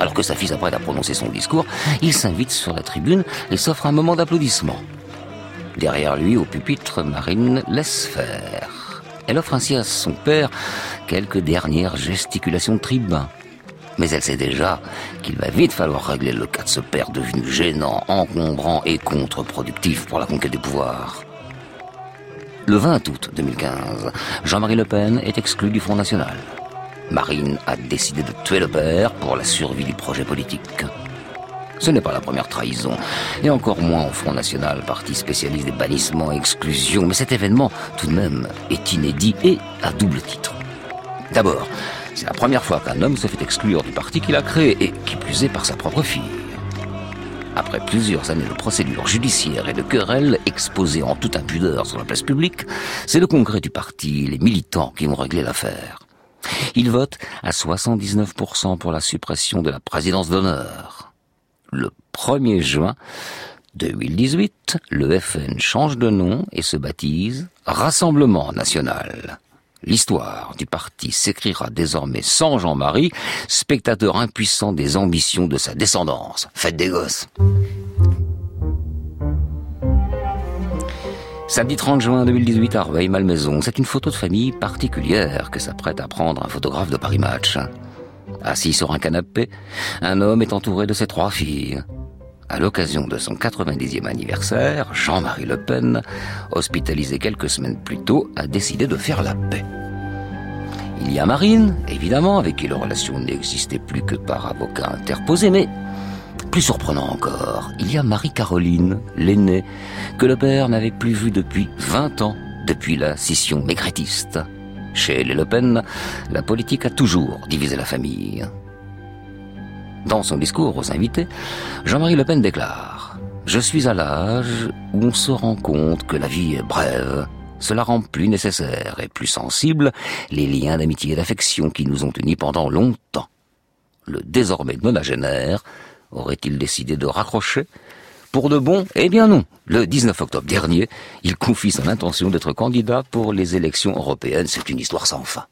Alors que sa fille s'apprête à prononcer son discours, il s'invite sur la tribune et s'offre un moment d'applaudissement. Derrière lui, au pupitre, Marine laisse faire. Elle offre ainsi à son père quelques dernières gesticulations de tribun. Mais elle sait déjà qu'il va vite falloir régler le cas de ce père devenu gênant, encombrant et contre-productif pour la conquête du pouvoir. Le 20 août 2015, Jean-Marie Le Pen est exclu du Front National. Marine a décidé de tuer le père pour la survie du projet politique. Ce n'est pas la première trahison, et encore moins au Front National, parti spécialiste des bannissements et exclusions, mais cet événement, tout de même, est inédit et à double titre. D'abord, c'est la première fois qu'un homme se fait exclure du parti qu'il a créé, et qui plus est par sa propre fille. Après plusieurs années de procédures judiciaires et de querelles exposées en toute impudeur sur la place publique, c'est le congrès du parti, les militants qui ont réglé l'affaire. Ils votent à 79% pour la suppression de la présidence d'honneur. Le 1er juin 2018, le FN change de nom et se baptise Rassemblement national. L'histoire du parti s'écrira désormais sans Jean-Marie, spectateur impuissant des ambitions de sa descendance. Faites des gosses. Samedi 30 juin 2018 à Rueil-Malmaison, c'est une photo de famille particulière que s'apprête à prendre un photographe de Paris Match. Assis sur un canapé, un homme est entouré de ses trois filles. À l'occasion de son 90e anniversaire, Jean-Marie Le Pen, hospitalisé quelques semaines plus tôt, a décidé de faire la paix. Il y a Marine, évidemment, avec qui la relation n'existait plus que par avocat interposé, mais plus surprenant encore, il y a Marie-Caroline, l'aînée, que le père n'avait plus vue depuis 20 ans, depuis la scission maigretiste. Chez les Le Pen, la politique a toujours divisé la famille. Dans son discours aux invités, Jean-Marie Le Pen déclare ⁇ Je suis à l'âge où on se rend compte que la vie est brève. Cela rend plus nécessaire et plus sensible les liens d'amitié et d'affection qui nous ont unis pendant longtemps. Le désormais nonagénaire aurait-il décidé de raccrocher? Pour de bon Eh bien non. Le 19 octobre dernier, il confie son intention d'être candidat pour les élections européennes. C'est une histoire sans fin.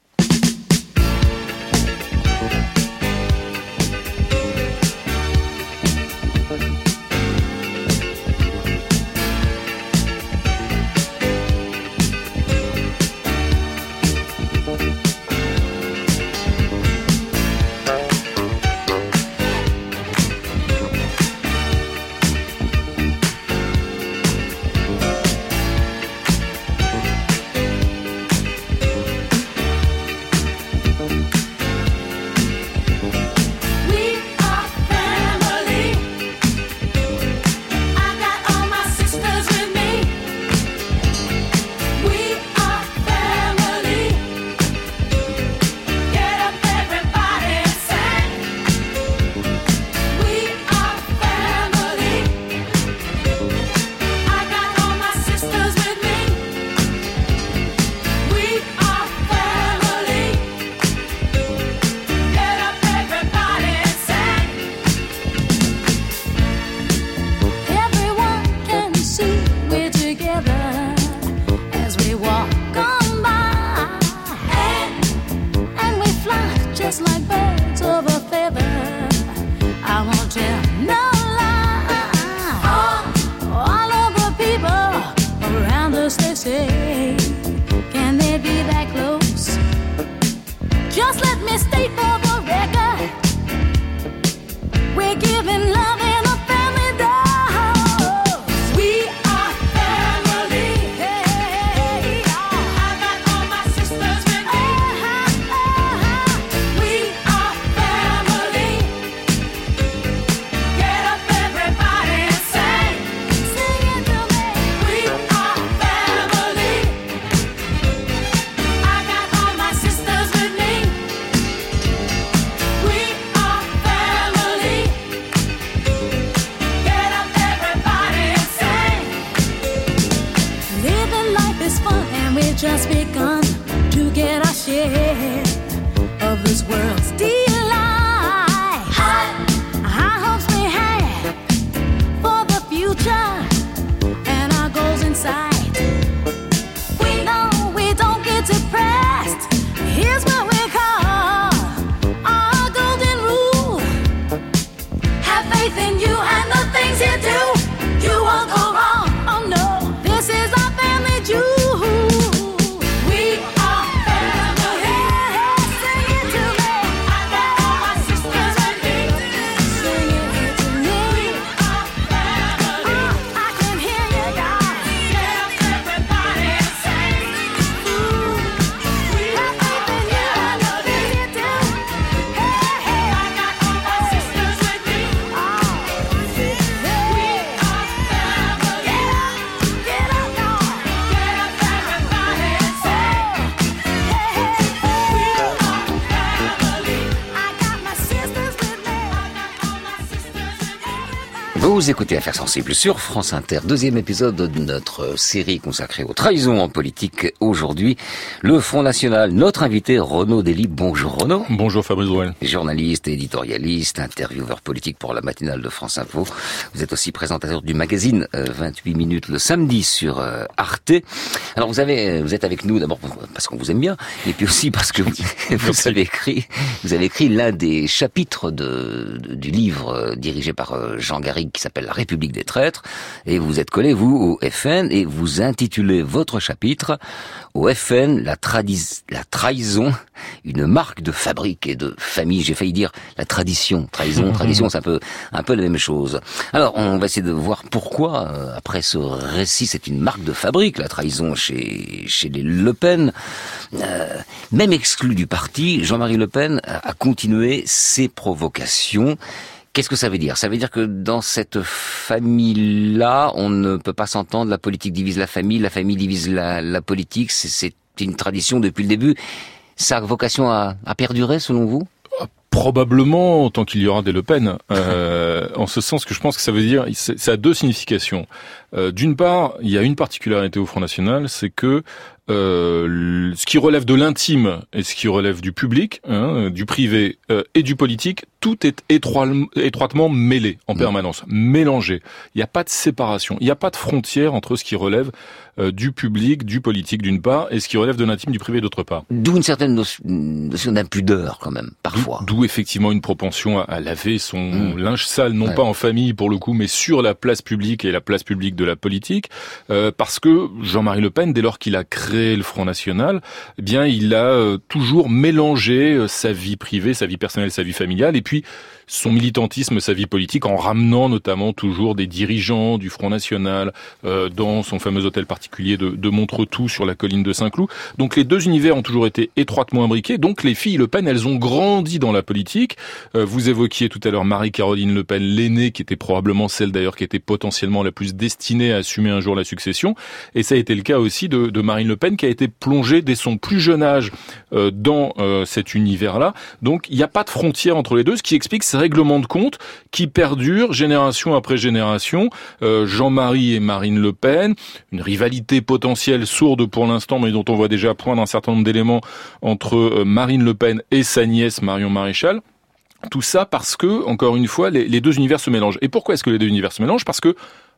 Vous écoutez Affaires sensibles sur France Inter, deuxième épisode de notre série consacrée aux trahisons en politique. Aujourd'hui, le Front National, notre invité Renaud Dely. Bonjour Renaud. Bonjour Fabrice Drouel. Journaliste, éditorialiste, intervieweur politique pour la matinale de France Info. Vous êtes aussi présentateur du magazine euh, 28 minutes le samedi sur euh, Arte. Alors vous avez, vous êtes avec nous d'abord parce qu'on vous aime bien, et puis aussi parce que vous, vous avez écrit, vous avez écrit l'un des chapitres de, du livre euh, dirigé par euh, Jean Garrigue qui s'appelle La République des traîtres, et vous êtes collé vous au FN et vous intitulez votre chapitre au FN la, la trahison, une marque de fabrique et de famille. J'ai failli dire la tradition, trahison, tradition, c'est un peu un peu la même chose. Alors on va essayer de voir pourquoi euh, après ce récit c'est une marque de fabrique la trahison chez chez les Le Pen. Euh, même exclu du parti, Jean-Marie Le Pen a, a continué ses provocations. Qu'est-ce que ça veut dire? Ça veut dire que dans cette famille-là, on ne peut pas s'entendre. La politique divise la famille, la famille divise la, la politique. C'est- une tradition depuis le début. Ça a vocation à, à perdurer, selon vous? Probablement, tant qu'il y aura des Le Pen. Euh, en ce sens que je pense que ça veut dire, ça a deux significations. Euh, D'une part, il y a une particularité au Front National, c'est que euh, ce qui relève de l'intime et ce qui relève du public, hein, du privé euh, et du politique, tout est étroitement, étroitement mêlé en permanence, mélangé. Il n'y a pas de séparation, il n'y a pas de frontière entre ce qui relève euh, du public, du politique d'une part, et ce qui relève de l'intime, du privé d'autre part. D'où une certaine notion, d'impudeur, quand même, parfois. D'où effectivement une propension à, à laver son linge sale, non. Ouais. pas en famille pour le coup, mais sur la place publique et la place publique de la politique, euh, parce que Jean-Marie Le Pen, dès lors qu'il a créé le Front National, eh bien il a euh, toujours mélangé euh, sa vie privée, sa vie personnelle, sa vie familiale, et puis son militantisme, sa vie politique, en ramenant notamment toujours des dirigeants du Front National euh, dans son fameux hôtel particulier de, de Montretout sur la colline de Saint-Cloud. Donc les deux univers ont toujours été étroitement imbriqués. Donc les filles Le Pen, elles ont grandi dans la politique. Euh, vous évoquiez tout à l'heure Marie-Caroline Le Pen, l'aînée, qui était probablement celle d'ailleurs qui était potentiellement la plus destinée à assumer un jour la succession. Et ça a été le cas aussi de, de Marine Le Pen, qui a été plongée dès son plus jeune âge euh, dans euh, cet univers-là. Donc il n'y a pas de frontière entre les deux, ce qui explique ces règlements de compte qui perdurent génération après génération. Euh, Jean-Marie et Marine Le Pen, une rivalité potentielle sourde pour l'instant, mais dont on voit déjà poindre un certain nombre d'éléments entre euh, Marine Le Pen et sa nièce Marion Maréchal. Tout ça parce que, encore une fois, les, les deux univers se mélangent. Et pourquoi est-ce que les deux univers se mélangent? Parce que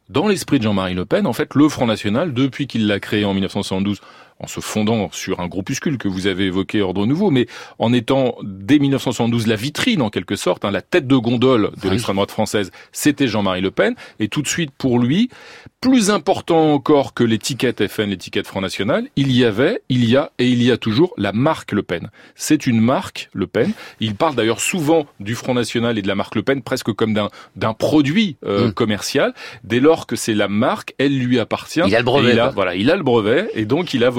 dans l'esprit de Jean-Marie Le Pen, en fait, le Front National, depuis qu'il l'a créé en 1972, en se fondant sur un groupuscule que vous avez évoqué, Ordre Nouveau, mais en étant dès 1972 la vitrine en quelque sorte, hein, la tête de gondole de l'extrême droite française, c'était Jean-Marie Le Pen, et tout de suite pour lui, plus important encore que l'étiquette FN, l'étiquette Front National, il y avait, il y a et il y a toujours la marque Le Pen. C'est une marque Le Pen. Il parle d'ailleurs souvent du Front National et de la marque Le Pen presque comme d'un produit euh, mm. commercial. Dès lors que c'est la marque, elle lui appartient. Il a le brevet. Il a, voilà, il a le brevet et donc il a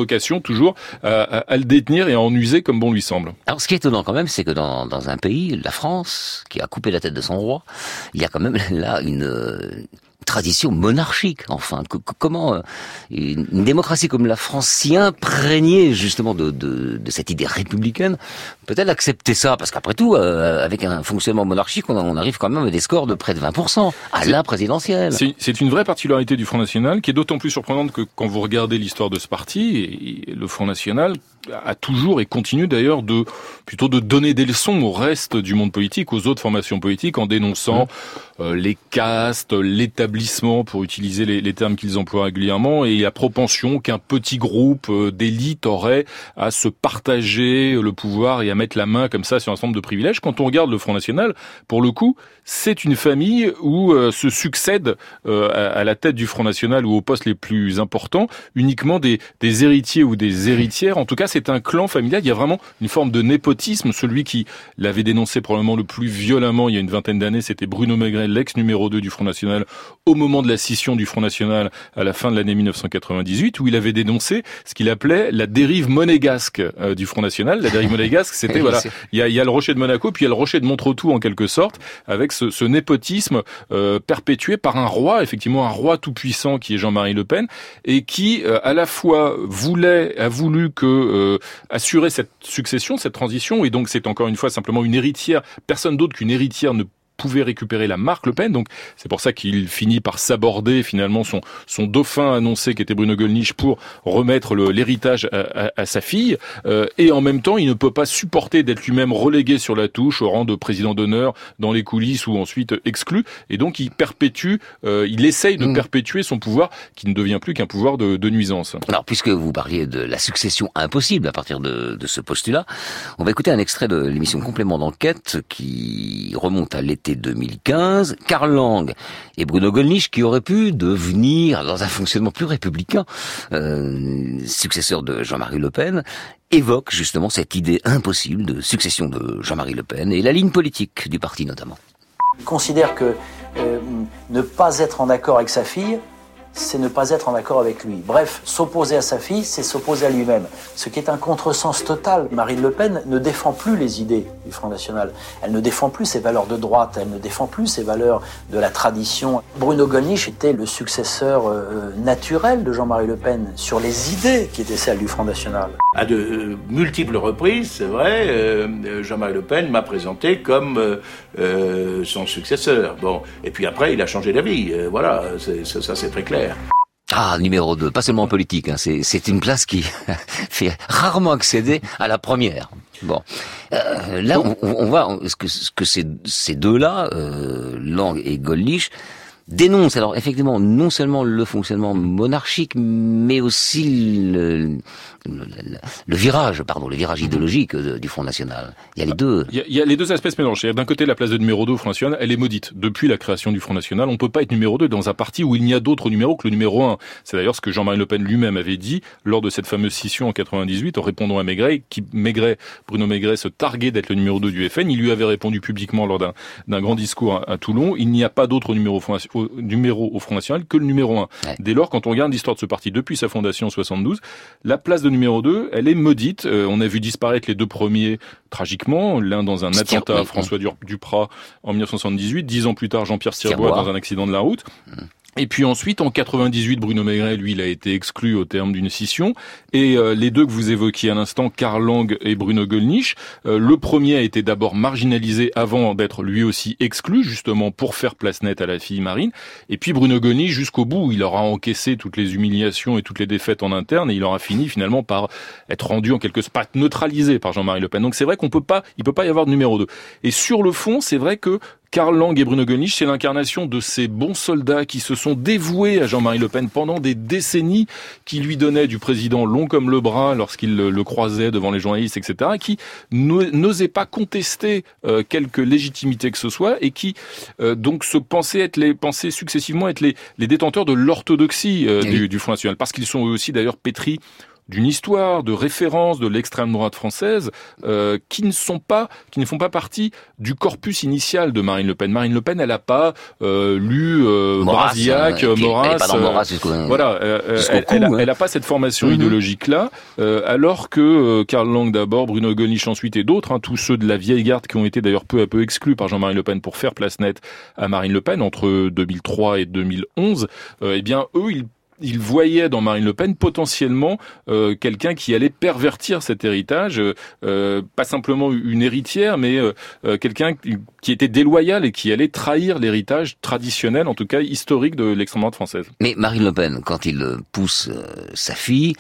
toujours à, à, le détenir et à en user comme bon lui semble. Alors ce qui est étonnant quand même, c'est que dans, dans un pays, la France, qui a coupé la tête de son roi, il y a quand même là une tradition monarchique, enfin. comment euh, une démocratie comme la France, si imprégnée justement de, de, de cette idée républicaine, peut-elle accepter ça? Parce qu'après tout, euh, avec un fonctionnement monarchique, on, on, arrive quand même à des scores de près de 20% à la présidentielle. C'est une vraie particularité du Front National qui est d'autant plus surprenante que quand vous regardez l'histoire de ce parti, le Front National a toujours et continue d'ailleurs de plutôt de donner des leçons au reste du monde politique, aux autres formations politiques, en dénonçant mmh. euh, les castes, l'établissement, pour utiliser les, les termes qu'ils emploient régulièrement, et la propension qu'un petit groupe euh, d'élite aurait à se partager le pouvoir et à mettre la main comme ça sur un certain nombre de privilèges. Quand on regarde le Front National, pour le coup, c'est une famille où euh, se succèdent à, à, la tête du Front National ou aux postes les plus importants uniquement des, des héritiers ou des héritières, en tout cas c'est un clan familial. Il y a vraiment une forme de népotisme. Celui qui l'avait dénoncé probablement le plus violemment il y a une vingtaine d'années, c'était Bruno Maigret, l'ex numéro 2 du Front National, au moment de la scission du Front National à la fin de l'année 1998, où il avait dénoncé ce qu'il appelait la dérive monégasque euh, du Front National. La dérive monégasque, c'était voilà, il y, a, il y a, le rocher de Monaco, puis il y a le rocher de Montretout en quelque sorte, avec ce, ce népotisme euh, perpétué par un roi, effectivement un roi tout puissant qui est Jean-Marie Le Pen, et qui euh, à la fois voulait, a voulu que euh, assurer cette succession, cette transition, et donc c'est encore une fois simplement une héritière, personne d'autre qu'une héritière ne pouvait récupérer la marque Le Pen. Donc c'est pour ça qu'il finit par s'aborder finalement son, son dauphin annoncé qui était Bruno Gollnisch pour remettre l'héritage à, à, sa fille. Euh, et en même temps, il ne peut pas supporter d'être lui-même relégué sur la touche au rang de président d'honneur dans les coulisses ou ensuite exclu. Et donc il perpétue, euh, il essaye de mm. perpétuer son pouvoir qui ne devient plus qu'un pouvoir de, de, nuisance. Alors puisque vous parliez de la succession impossible à partir de, de ce postulat, on va écouter un extrait de l'émission Complément d'enquête qui remonte à l'été 2015, Karl Lang et Bruno Gollnisch, qui auraient pu devenir, dans un fonctionnement plus républicain, euh, successeur de Jean-Marie Le Pen, évoquent justement cette idée impossible de succession de Jean-Marie Le Pen et la ligne politique du parti notamment. Il considère que euh, ne pas être en accord avec sa fille, c'est ne pas être en accord avec lui. Bref, s'opposer à sa fille, c'est s'opposer à lui-même. Ce qui est un contresens total. Marine Le Pen ne défend plus les idées du Front National. Elle ne défend plus ses valeurs de droite. Elle ne défend plus ses valeurs de la tradition. Bruno Gollnisch était le successeur euh, naturel de Jean-Marie Le Pen sur les idées qui étaient celles du Front National. À de euh, multiples reprises, c'est vrai, euh, Jean-Marie Le Pen m'a présenté comme son successeur. Bon, et puis après, il a changé d'avis. voilà, ça c'est très clair. Ah, numéro 2, pas seulement en politique, hein, c'est une place qui fait rarement accéder à la première. Bon, euh, là on, voit ce que, que ces, deux-là, euh, Lang et Gollnisch, dénoncent alors effectivement non seulement le fonctionnement monarchique, mais aussi le, le, virage, pardon, le virage idéologique du Front National. Il y a les deux. Il y a, les deux aspects se mélangent. D'un côté, la place de numéro 2 au Front National, elle est maudite. Depuis la création du Front National, on peut pas être numéro 2 dans un parti où il n'y a d'autres numéros que le numéro 1. C'est d'ailleurs ce que Jean-Marie Le Pen lui-même avait dit lors de cette fameuse scission en 98 en répondant à Maigret, qui Maigret, Bruno Maigret se targuait d'être le numéro 2 du FN. Il lui avait répondu publiquement lors d'un grand discours à, Toulon, il n'y a pas d'autre numéro, numéro au Front National que le numéro 1. Dès lors, quand on regarde l'histoire de ce parti depuis sa fondation en 72, la place de numéro 2, elle est maudite. Euh, on a vu disparaître les deux premiers tragiquement, l'un dans un attentat à François Duprat en 1978, dix ans plus tard Jean-Pierre Sirbois dans un accident de la route. Mmh. Et puis ensuite, en 98, Bruno Maigret, lui, il a été exclu au terme d'une scission. Et euh, les deux que vous évoquiez à l'instant, Karl Lang et Bruno Gollnisch, euh, le premier a été d'abord marginalisé avant d'être lui aussi exclu, justement pour faire place nette à la fille Marine. Et puis Bruno Gollnisch, jusqu'au bout, il aura encaissé toutes les humiliations et toutes les défaites en interne, et il aura fini finalement par être rendu en quelque sorte neutralisé par Jean-Marie Le Pen. Donc c'est vrai qu'on peut pas, il peut pas y avoir de numéro 2. Et sur le fond, c'est vrai que Karl Lang et Bruno Gollnisch, c'est l'incarnation de ces bons soldats qui se sont dévoués à Jean-Marie Le Pen pendant des décennies, qui lui donnaient du président long comme le bras lorsqu'il le croisait devant les journalistes, etc., qui n'osaient pas contester euh, quelque légitimité que ce soit et qui euh, donc se pensaient être les pensaient successivement être les, les détenteurs de l'orthodoxie euh, du, du Front National, parce qu'ils sont eux aussi d'ailleurs pétris d'une histoire, de références de l'extrême droite française euh, qui ne sont pas, qui ne font pas partie du corpus initial de Marine Le Pen. Marine Le Pen, elle n'a pas euh, lu euh, Brasillac, euh, dans Maurras euh, voilà, euh, elle, coup, elle, hein. elle a pas cette formation Mhm. idéologique là, alors que euh, Karl Lang d'abord, Bruno Gollnisch ensuite et d'autres, hein, tous ceux de la vieille garde qui ont été d'ailleurs peu à peu exclus par Jean-Marie Le Pen pour faire place nette à Marine Le Pen entre 2003 et 2011, euh, eh bien eux ils il voyait dans Marine Le Pen potentiellement euh, quelqu'un qui allait pervertir cet héritage, euh, euh, pas simplement une héritière, mais euh, euh, quelqu'un qui était déloyal et qui allait trahir l'héritage traditionnel, en tout cas historique de l'extrême droite française. Mais Marine Le Pen, quand il euh, pousse sa fille,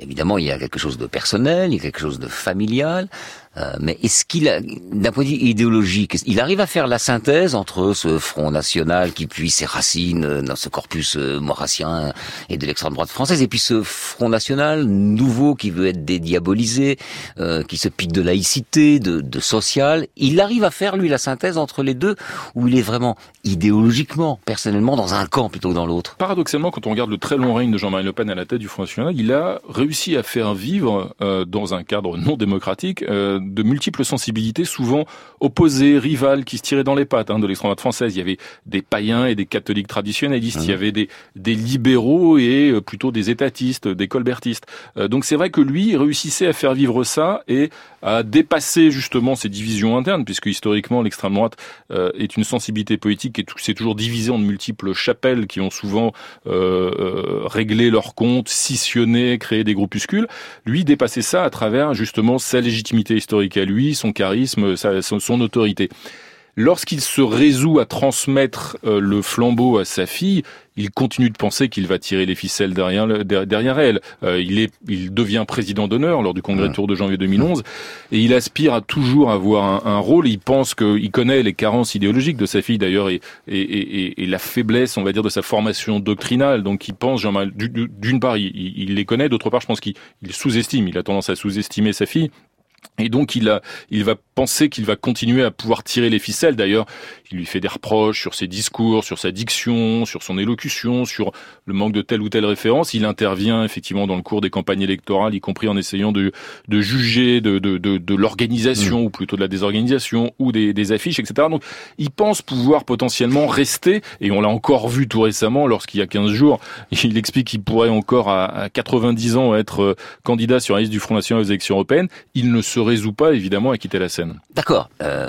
évidemment, il y a quelque chose de personnel, il y a quelque chose de familial. Euh, mais est-ce qu'il d'un point de vue idéologique, il arrive à faire la synthèse entre ce Front National qui puise ses racines euh, dans ce corpus euh, maurassien et de l'extrême droite française, et puis ce Front National nouveau qui veut être dédiabolisé, euh, qui se pique de laïcité, de, de social. Il arrive à faire lui la synthèse entre les deux, où il est vraiment idéologiquement, personnellement, dans un camp plutôt que dans l'autre? Paradoxalement, quand on regarde le très long règne de Jean-Marie Le Pen à la tête du Front National, il a réussi à faire vivre, euh, dans un cadre non démocratique, euh, de multiples sensibilités, souvent opposées, rivales, qui se tiraient dans les pattes hein, de l'extrême droite française. Il y avait des païens et des catholiques traditionnalistes, il y avait des, des libéraux et euh, plutôt des étatistes, des colbertistes. Euh, donc c'est vrai que lui réussissait à faire vivre ça et à dépasser justement ces divisions internes, puisque historiquement l'extrême droite euh, est une sensibilité politique et c'est toujours divisé en de multiples chapelles qui ont souvent euh, euh, réglé leurs comptes, scissionné, créé des groupuscules. Lui dépassait ça à travers justement sa légitimité historique à lui, son charisme, sa- son, son autorité. Lorsqu'il se résout à transmettre euh, le flambeau à sa fille, il continue de penser qu'il va tirer les ficelles derrière, le- der- derrière elle. Euh, il, est, il devient président d'honneur lors du congrès de Tour de janvier 2011 et il aspire à toujours avoir un, un rôle. Il pense qu'il connaît les carences idéologiques de sa fille d'ailleurs et, et, et, et- et la faiblesse, on va dire, de sa formation doctrinale. Donc il pense, d'une part, il, les connaît, d'autre part, je pense qu'il il sous-estime. Il a tendance à sous-estimer sa fille. Et donc il a, il va penser qu'il va continuer à pouvoir tirer les ficelles. D'ailleurs, il lui fait des reproches sur ses discours, sur sa diction, sur son élocution, sur le manque de telle ou telle référence. Il intervient effectivement dans le cours des campagnes électorales, y compris en essayant de, de juger de, de, de, de l'organisation ou plutôt de la désorganisation ou des, des affiches, etc. Donc il pense pouvoir potentiellement rester, et on l'a encore vu tout récemment lorsqu'il y a 15 jours, il explique qu'il pourrait encore à, à 90 ans être euh, candidat sur la liste du Front National aux élections européennes. Il ne se résout pas évidemment à quitter la scène. D'accord, euh,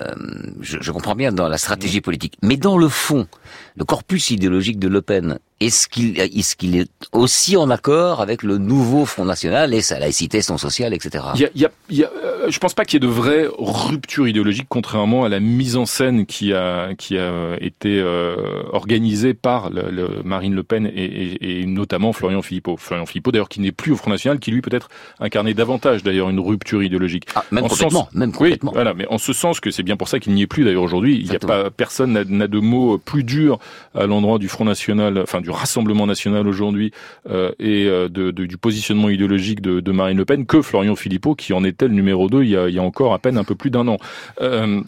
je, je comprends bien dans la stratégie politique, mais dans le fond, le corpus idéologique de Le Pen, est-ce qu'il est, qu'il est aussi en accord avec le nouveau Front National et sa laïcité, son social, etc. Il y a, il y a, il y a, euh, je pense pas qu'il y ait de vraie rupture idéologique, contrairement à la mise en scène qui a qui a été euh, organisée par le, le Marine Le Pen et, et, et notamment Florian Philippot. Florian Philippot, d'ailleurs, qui n'est plus au Front National, qui lui peut-être incarnait davantage d'ailleurs une rupture idéologique. Ah, même En ce complètement, sens- même Oui, complètement. voilà, mais en ce sens que c'est bien pour ça qu'il n'y est plus d'ailleurs aujourd'hui. Il y a pas personne n'a- n'a de mots plus durs à l'endroit du Front National, enfin du Rassemblement National aujourd'hui euh, et euh, de, du positionnement idéologique de, de Marine Le Pen que Florian Philippot, qui en était le numéro 2 il y a, il y a encore à peine un peu plus d'un an. Euh,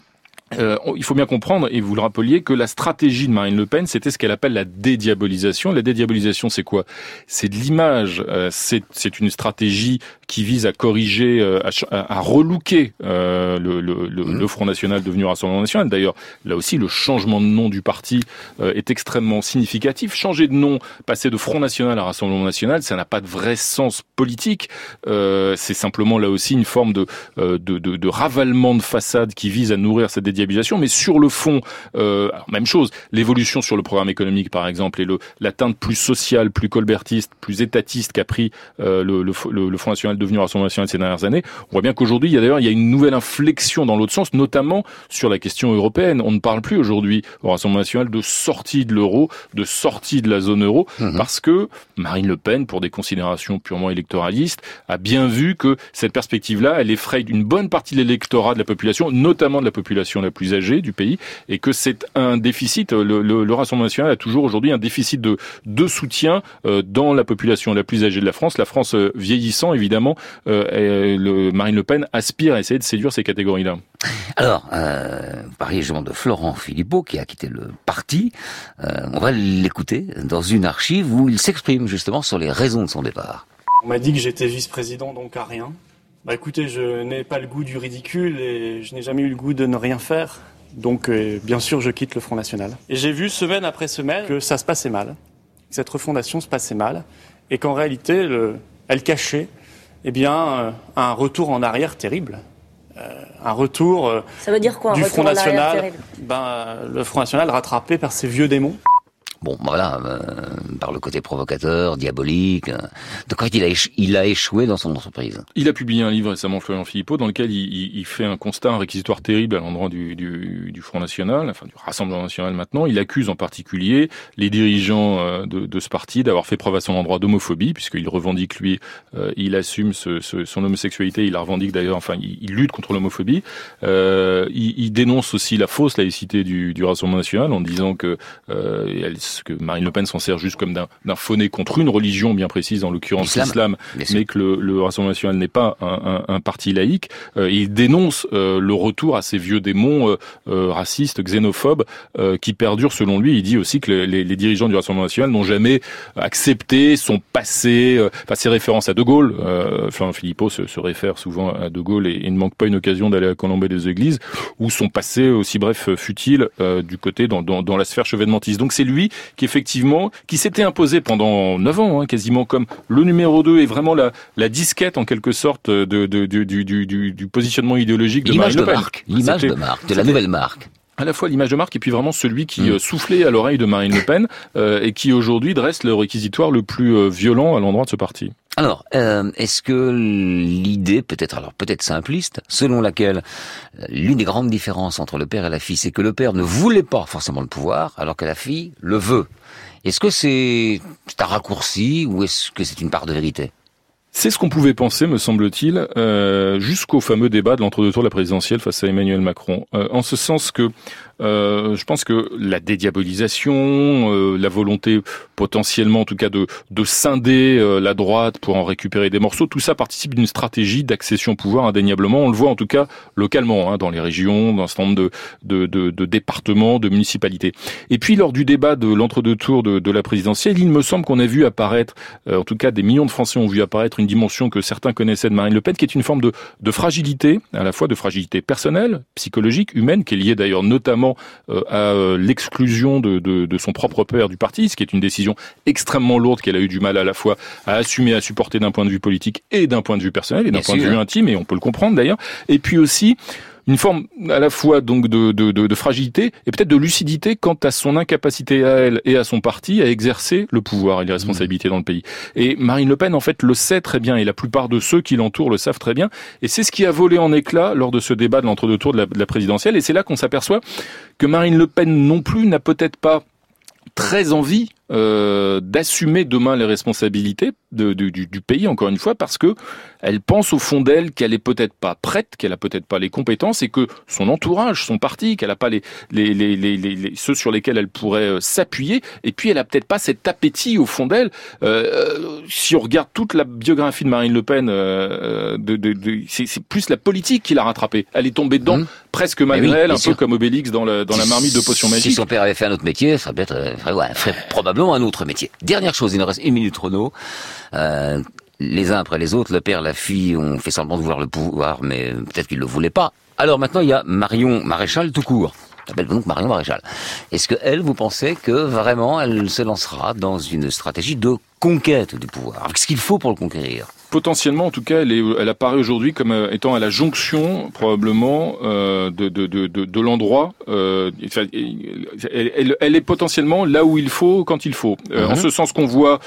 euh, il faut bien comprendre, et vous le rappeliez, que la stratégie de Marine Le Pen, c'était ce qu'elle appelle la dédiabolisation. La dédiabolisation, c'est quoi? C'est de l'image. Euh, c'est une stratégie qui vise à corriger, euh, à, à, relooker euh, le, le, le, le Front National devenu Rassemblement National. D'ailleurs, là aussi, le changement de nom du parti euh, est extrêmement significatif. Changer de nom, passer de Front National à Rassemblement National, ça n'a pas de vrai sens politique. Euh, c'est simplement là aussi une forme de, euh, de, de, de ravalement de façade qui vise à nourrir cette dédiabolisation. Mais sur le fond, euh, alors, même chose, l'évolution sur le programme économique, par exemple, et le l'atteinte plus sociale, plus colbertiste, plus étatiste qu'a pris euh, le, le, Front National devenu Rassemblement National ces dernières années. On voit bien qu'aujourd'hui, il y a d'ailleurs il y a une nouvelle inflexion dans l'autre sens, notamment sur la question européenne. On ne parle plus aujourd'hui au Rassemblement National de sortie de l'euro, de sortie de la zone euro, parce que Marine Le Pen, pour des considérations purement électoralistes, a bien vu que cette perspective-là, elle effraie une bonne partie de l'électorat de la population, notamment de la population la la plus âgée du pays, et que c'est un déficit. Le, le, le, Rassemblement national a toujours aujourd'hui un déficit de, de soutien euh, dans la population la plus âgée de la France. La France euh, vieillissant, évidemment, euh, le, Marine Le Pen aspire à essayer de séduire ces catégories-là. Alors, euh, vous parliez justement de Florent Philippot qui a quitté le parti. Euh, on va l'écouter dans une archive où il s'exprime justement sur les raisons de son départ. On m'a dit que j'étais vice-président, donc à rien. Bah écoutez, je n'ai pas le goût du ridicule et je n'ai jamais eu le goût de ne rien faire. Donc euh, bien sûr, je quitte le Front National. Et j'ai vu semaine après semaine que ça se passait mal, que cette refondation se passait mal, et qu'en réalité, le, elle cachait eh bien, euh, un retour en arrière terrible. Euh, un retour Ça veut dire quoi, un du retour Front en arrière National, terrible? Ben, le Front National rattrapé par ses vieux démons. Bon, voilà, euh, par le côté provocateur, diabolique. Euh, en fait, il a, échoué dans son entreprise. Il a publié un livre récemment, Florian Philippot, dans lequel il, fait un constat, un réquisitoire terrible à l'endroit du, Front National, enfin du Rassemblement National maintenant. Il accuse en particulier les dirigeants euh, de, de ce parti d'avoir fait preuve à son endroit d'homophobie, puisqu'il revendique, lui, euh, il assume son homosexualité, il la revendique d'ailleurs, enfin, il, lutte contre l'homophobie. Il, dénonce aussi la fausse laïcité du, Rassemblement National en disant que, euh, que Marine Le Pen s'en sert juste comme d'un d'un faux-nez contre une religion bien précise, en l'occurrence L'islam, mais que le, le Rassemblement National n'est pas un, un- un parti laïque. Euh, il dénonce euh, le retour à ces vieux démons euh, euh, racistes, xénophobes, euh, qui perdurent selon lui. Il dit aussi que les, les dirigeants du Rassemblement National n'ont jamais accepté, sont passés, euh, enfin ses références à De Gaulle. Euh, Florent Philippot se, se réfère souvent à De Gaulle et, et ne manque pas une occasion d'aller à Colombey des Églises, où sont passés aussi bref futiles euh, du côté dans, dans, dans la sphère chevènementiste. Donc c'est lui qui effectivement, qui s'était imposé pendant neuf ans, hein, quasiment comme le numéro 2 et vraiment la, la disquette en quelque sorte de, de, du, du, du, du- du positionnement idéologique de L'image de marque, l'image de marque, de la nouvelle marque. À la fois l'image de marque et puis vraiment celui qui Mm. euh, soufflait à l'oreille de Marine Le Pen euh, et qui aujourd'hui dresse le réquisitoire le plus euh, violent à l'endroit de ce parti. Alors, euh, est-ce que l'idée, peut-être alors peut-être simpliste, selon laquelle euh, l'une des grandes différences entre le père et la fille, c'est que le père ne voulait pas forcément le pouvoir, alors que la fille le veut. Est-ce que c'est c'est un raccourci ou est-ce que c'est une part de vérité? C'est ce qu'on pouvait penser, me semble-t-il, euh, jusqu'au fameux débat de l'entre-deux tours de la présidentielle face à Emmanuel Macron. Euh, en ce sens que euh, je pense que la dédiabolisation, euh, la volonté potentiellement, en tout cas, de, de scinder euh, la droite pour en récupérer des morceaux, tout ça participe d'une stratégie d'accession au pouvoir indéniablement. On le voit en tout cas localement, hein, dans les régions, dans un certain nombre de, de, de, départements, de municipalités. Et puis lors du débat de l'entre-deux tours de, de la présidentielle, il me semble qu'on a vu apparaître, euh, en tout cas des millions de Français ont vu apparaître une dimension que certains connaissaient de Marine Le Pen, qui est une forme de, de fragilité, à la fois de fragilité personnelle, psychologique, humaine, qui est liée d'ailleurs notamment euh, à euh, l'exclusion de, de, de son propre père du parti, ce qui est une décision extrêmement lourde qu'elle a eu du mal à la fois à assumer, à supporter d'un point de vue politique et d'un point de vue personnel et d'un point de vue intime, et on peut le comprendre d'ailleurs. Et puis aussi une forme à la fois donc de, de, de, de fragilité et peut-être de lucidité quant à son incapacité à elle et à son parti à exercer le pouvoir et les responsabilités dans le pays. Et Marine Le Pen en fait le sait très bien et la plupart de ceux qui l'entourent le savent très bien. Et c'est ce qui a volé en éclats lors de ce débat de l'entre-deux tours de la, de la présidentielle. Et c'est là qu'on s'aperçoit que Marine Le Pen non plus n'a peut-être pas très envie euh, d'assumer demain les responsabilités de- de- du, du pays, encore une fois, parce que elle pense au fond d'elle qu'elle est peut-être pas prête, qu'elle a peut-être pas les compétences et que son entourage, son parti, qu'elle a pas les, les, les, les, ceux sur lesquels elle pourrait euh, s'appuyer. Et puis elle a peut-être pas cet appétit au fond d'elle. Euh, euh, si on regarde toute la biographie de Marine Le Pen, euh, de, de, de- c'est plus la politique qui l'a rattrapée. Elle est tombée dedans presque malgré Mmh. oui, elle, un sûr. peu comme Obélix dans la, dans la marmite de potions magiques. Si son père avait fait un autre métier, ça peut-être, euh, ferait, ouais, ferait probablement un autre métier. Dernière chose, il nous reste une minute chrono. Euh, les uns après les autres, le père, la fille, ont fait semblant de vouloir le pouvoir, mais peut-être qu'ils le voulaient pas. Alors maintenant, il y a Marion Maréchal tout court. s'appelle donc Marion Maréchal. Est-ce que elle, vous pensez que vraiment elle se lancera dans une stratégie de conquête du pouvoir? Qu'est-ce qu'il faut pour le conquérir Potentiellement, en tout cas, elle, est, elle apparaît aujourd'hui comme euh, étant à la jonction probablement euh, de, de, de, de, de l'endroit. Euh, elle, elle, elle est potentiellement là où il faut quand il faut. Euh, Mhm. En ce sens qu'on voit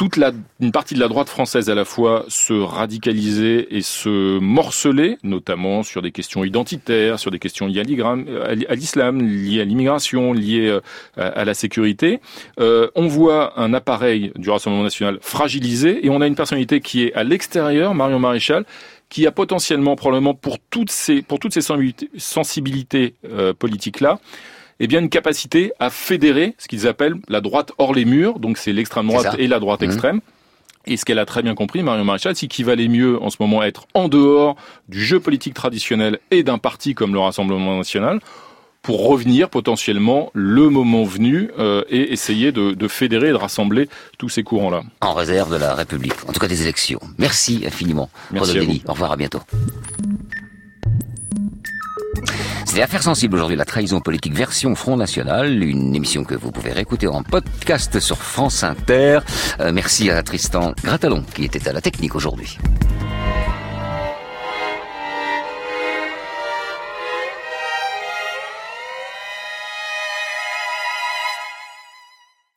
toute une partie de la droite française à la fois se radicaliser et se morceler, notamment sur des questions identitaires, sur des questions liées à l'islam, liées à l'immigration, liées euh, à, la sécurité. Euh, on voit un appareil du Rassemblement national fragilisé et on a une personnalité qui est à l'extérieur, Marion Maréchal, qui a potentiellement, probablement pour toutes ces, pour toutes ces sensibilités euh, politiques-là, eh bien une capacité à fédérer ce qu'ils appellent la droite hors les murs, donc c'est l'extrême droite et la droite mmh. extrême. Et ce qu'elle a très bien compris, Marion Maréchal, c'est qu'il valait mieux en ce moment être en dehors du jeu politique traditionnel et d'un parti comme le Rassemblement national pour revenir potentiellement le moment venu euh, et essayer de, de, fédérer et de rassembler tous ces courants-là. En réserve de la République, en tout cas des élections. Merci infiniment. Merci à vous. Au revoir, à bientôt. C'était Affaires sensibles aujourd'hui, la trahison politique version Front National, une émission que vous pouvez réécouter en podcast sur France Inter. Euh, merci à Tristan Gratalon qui était à la technique aujourd'hui.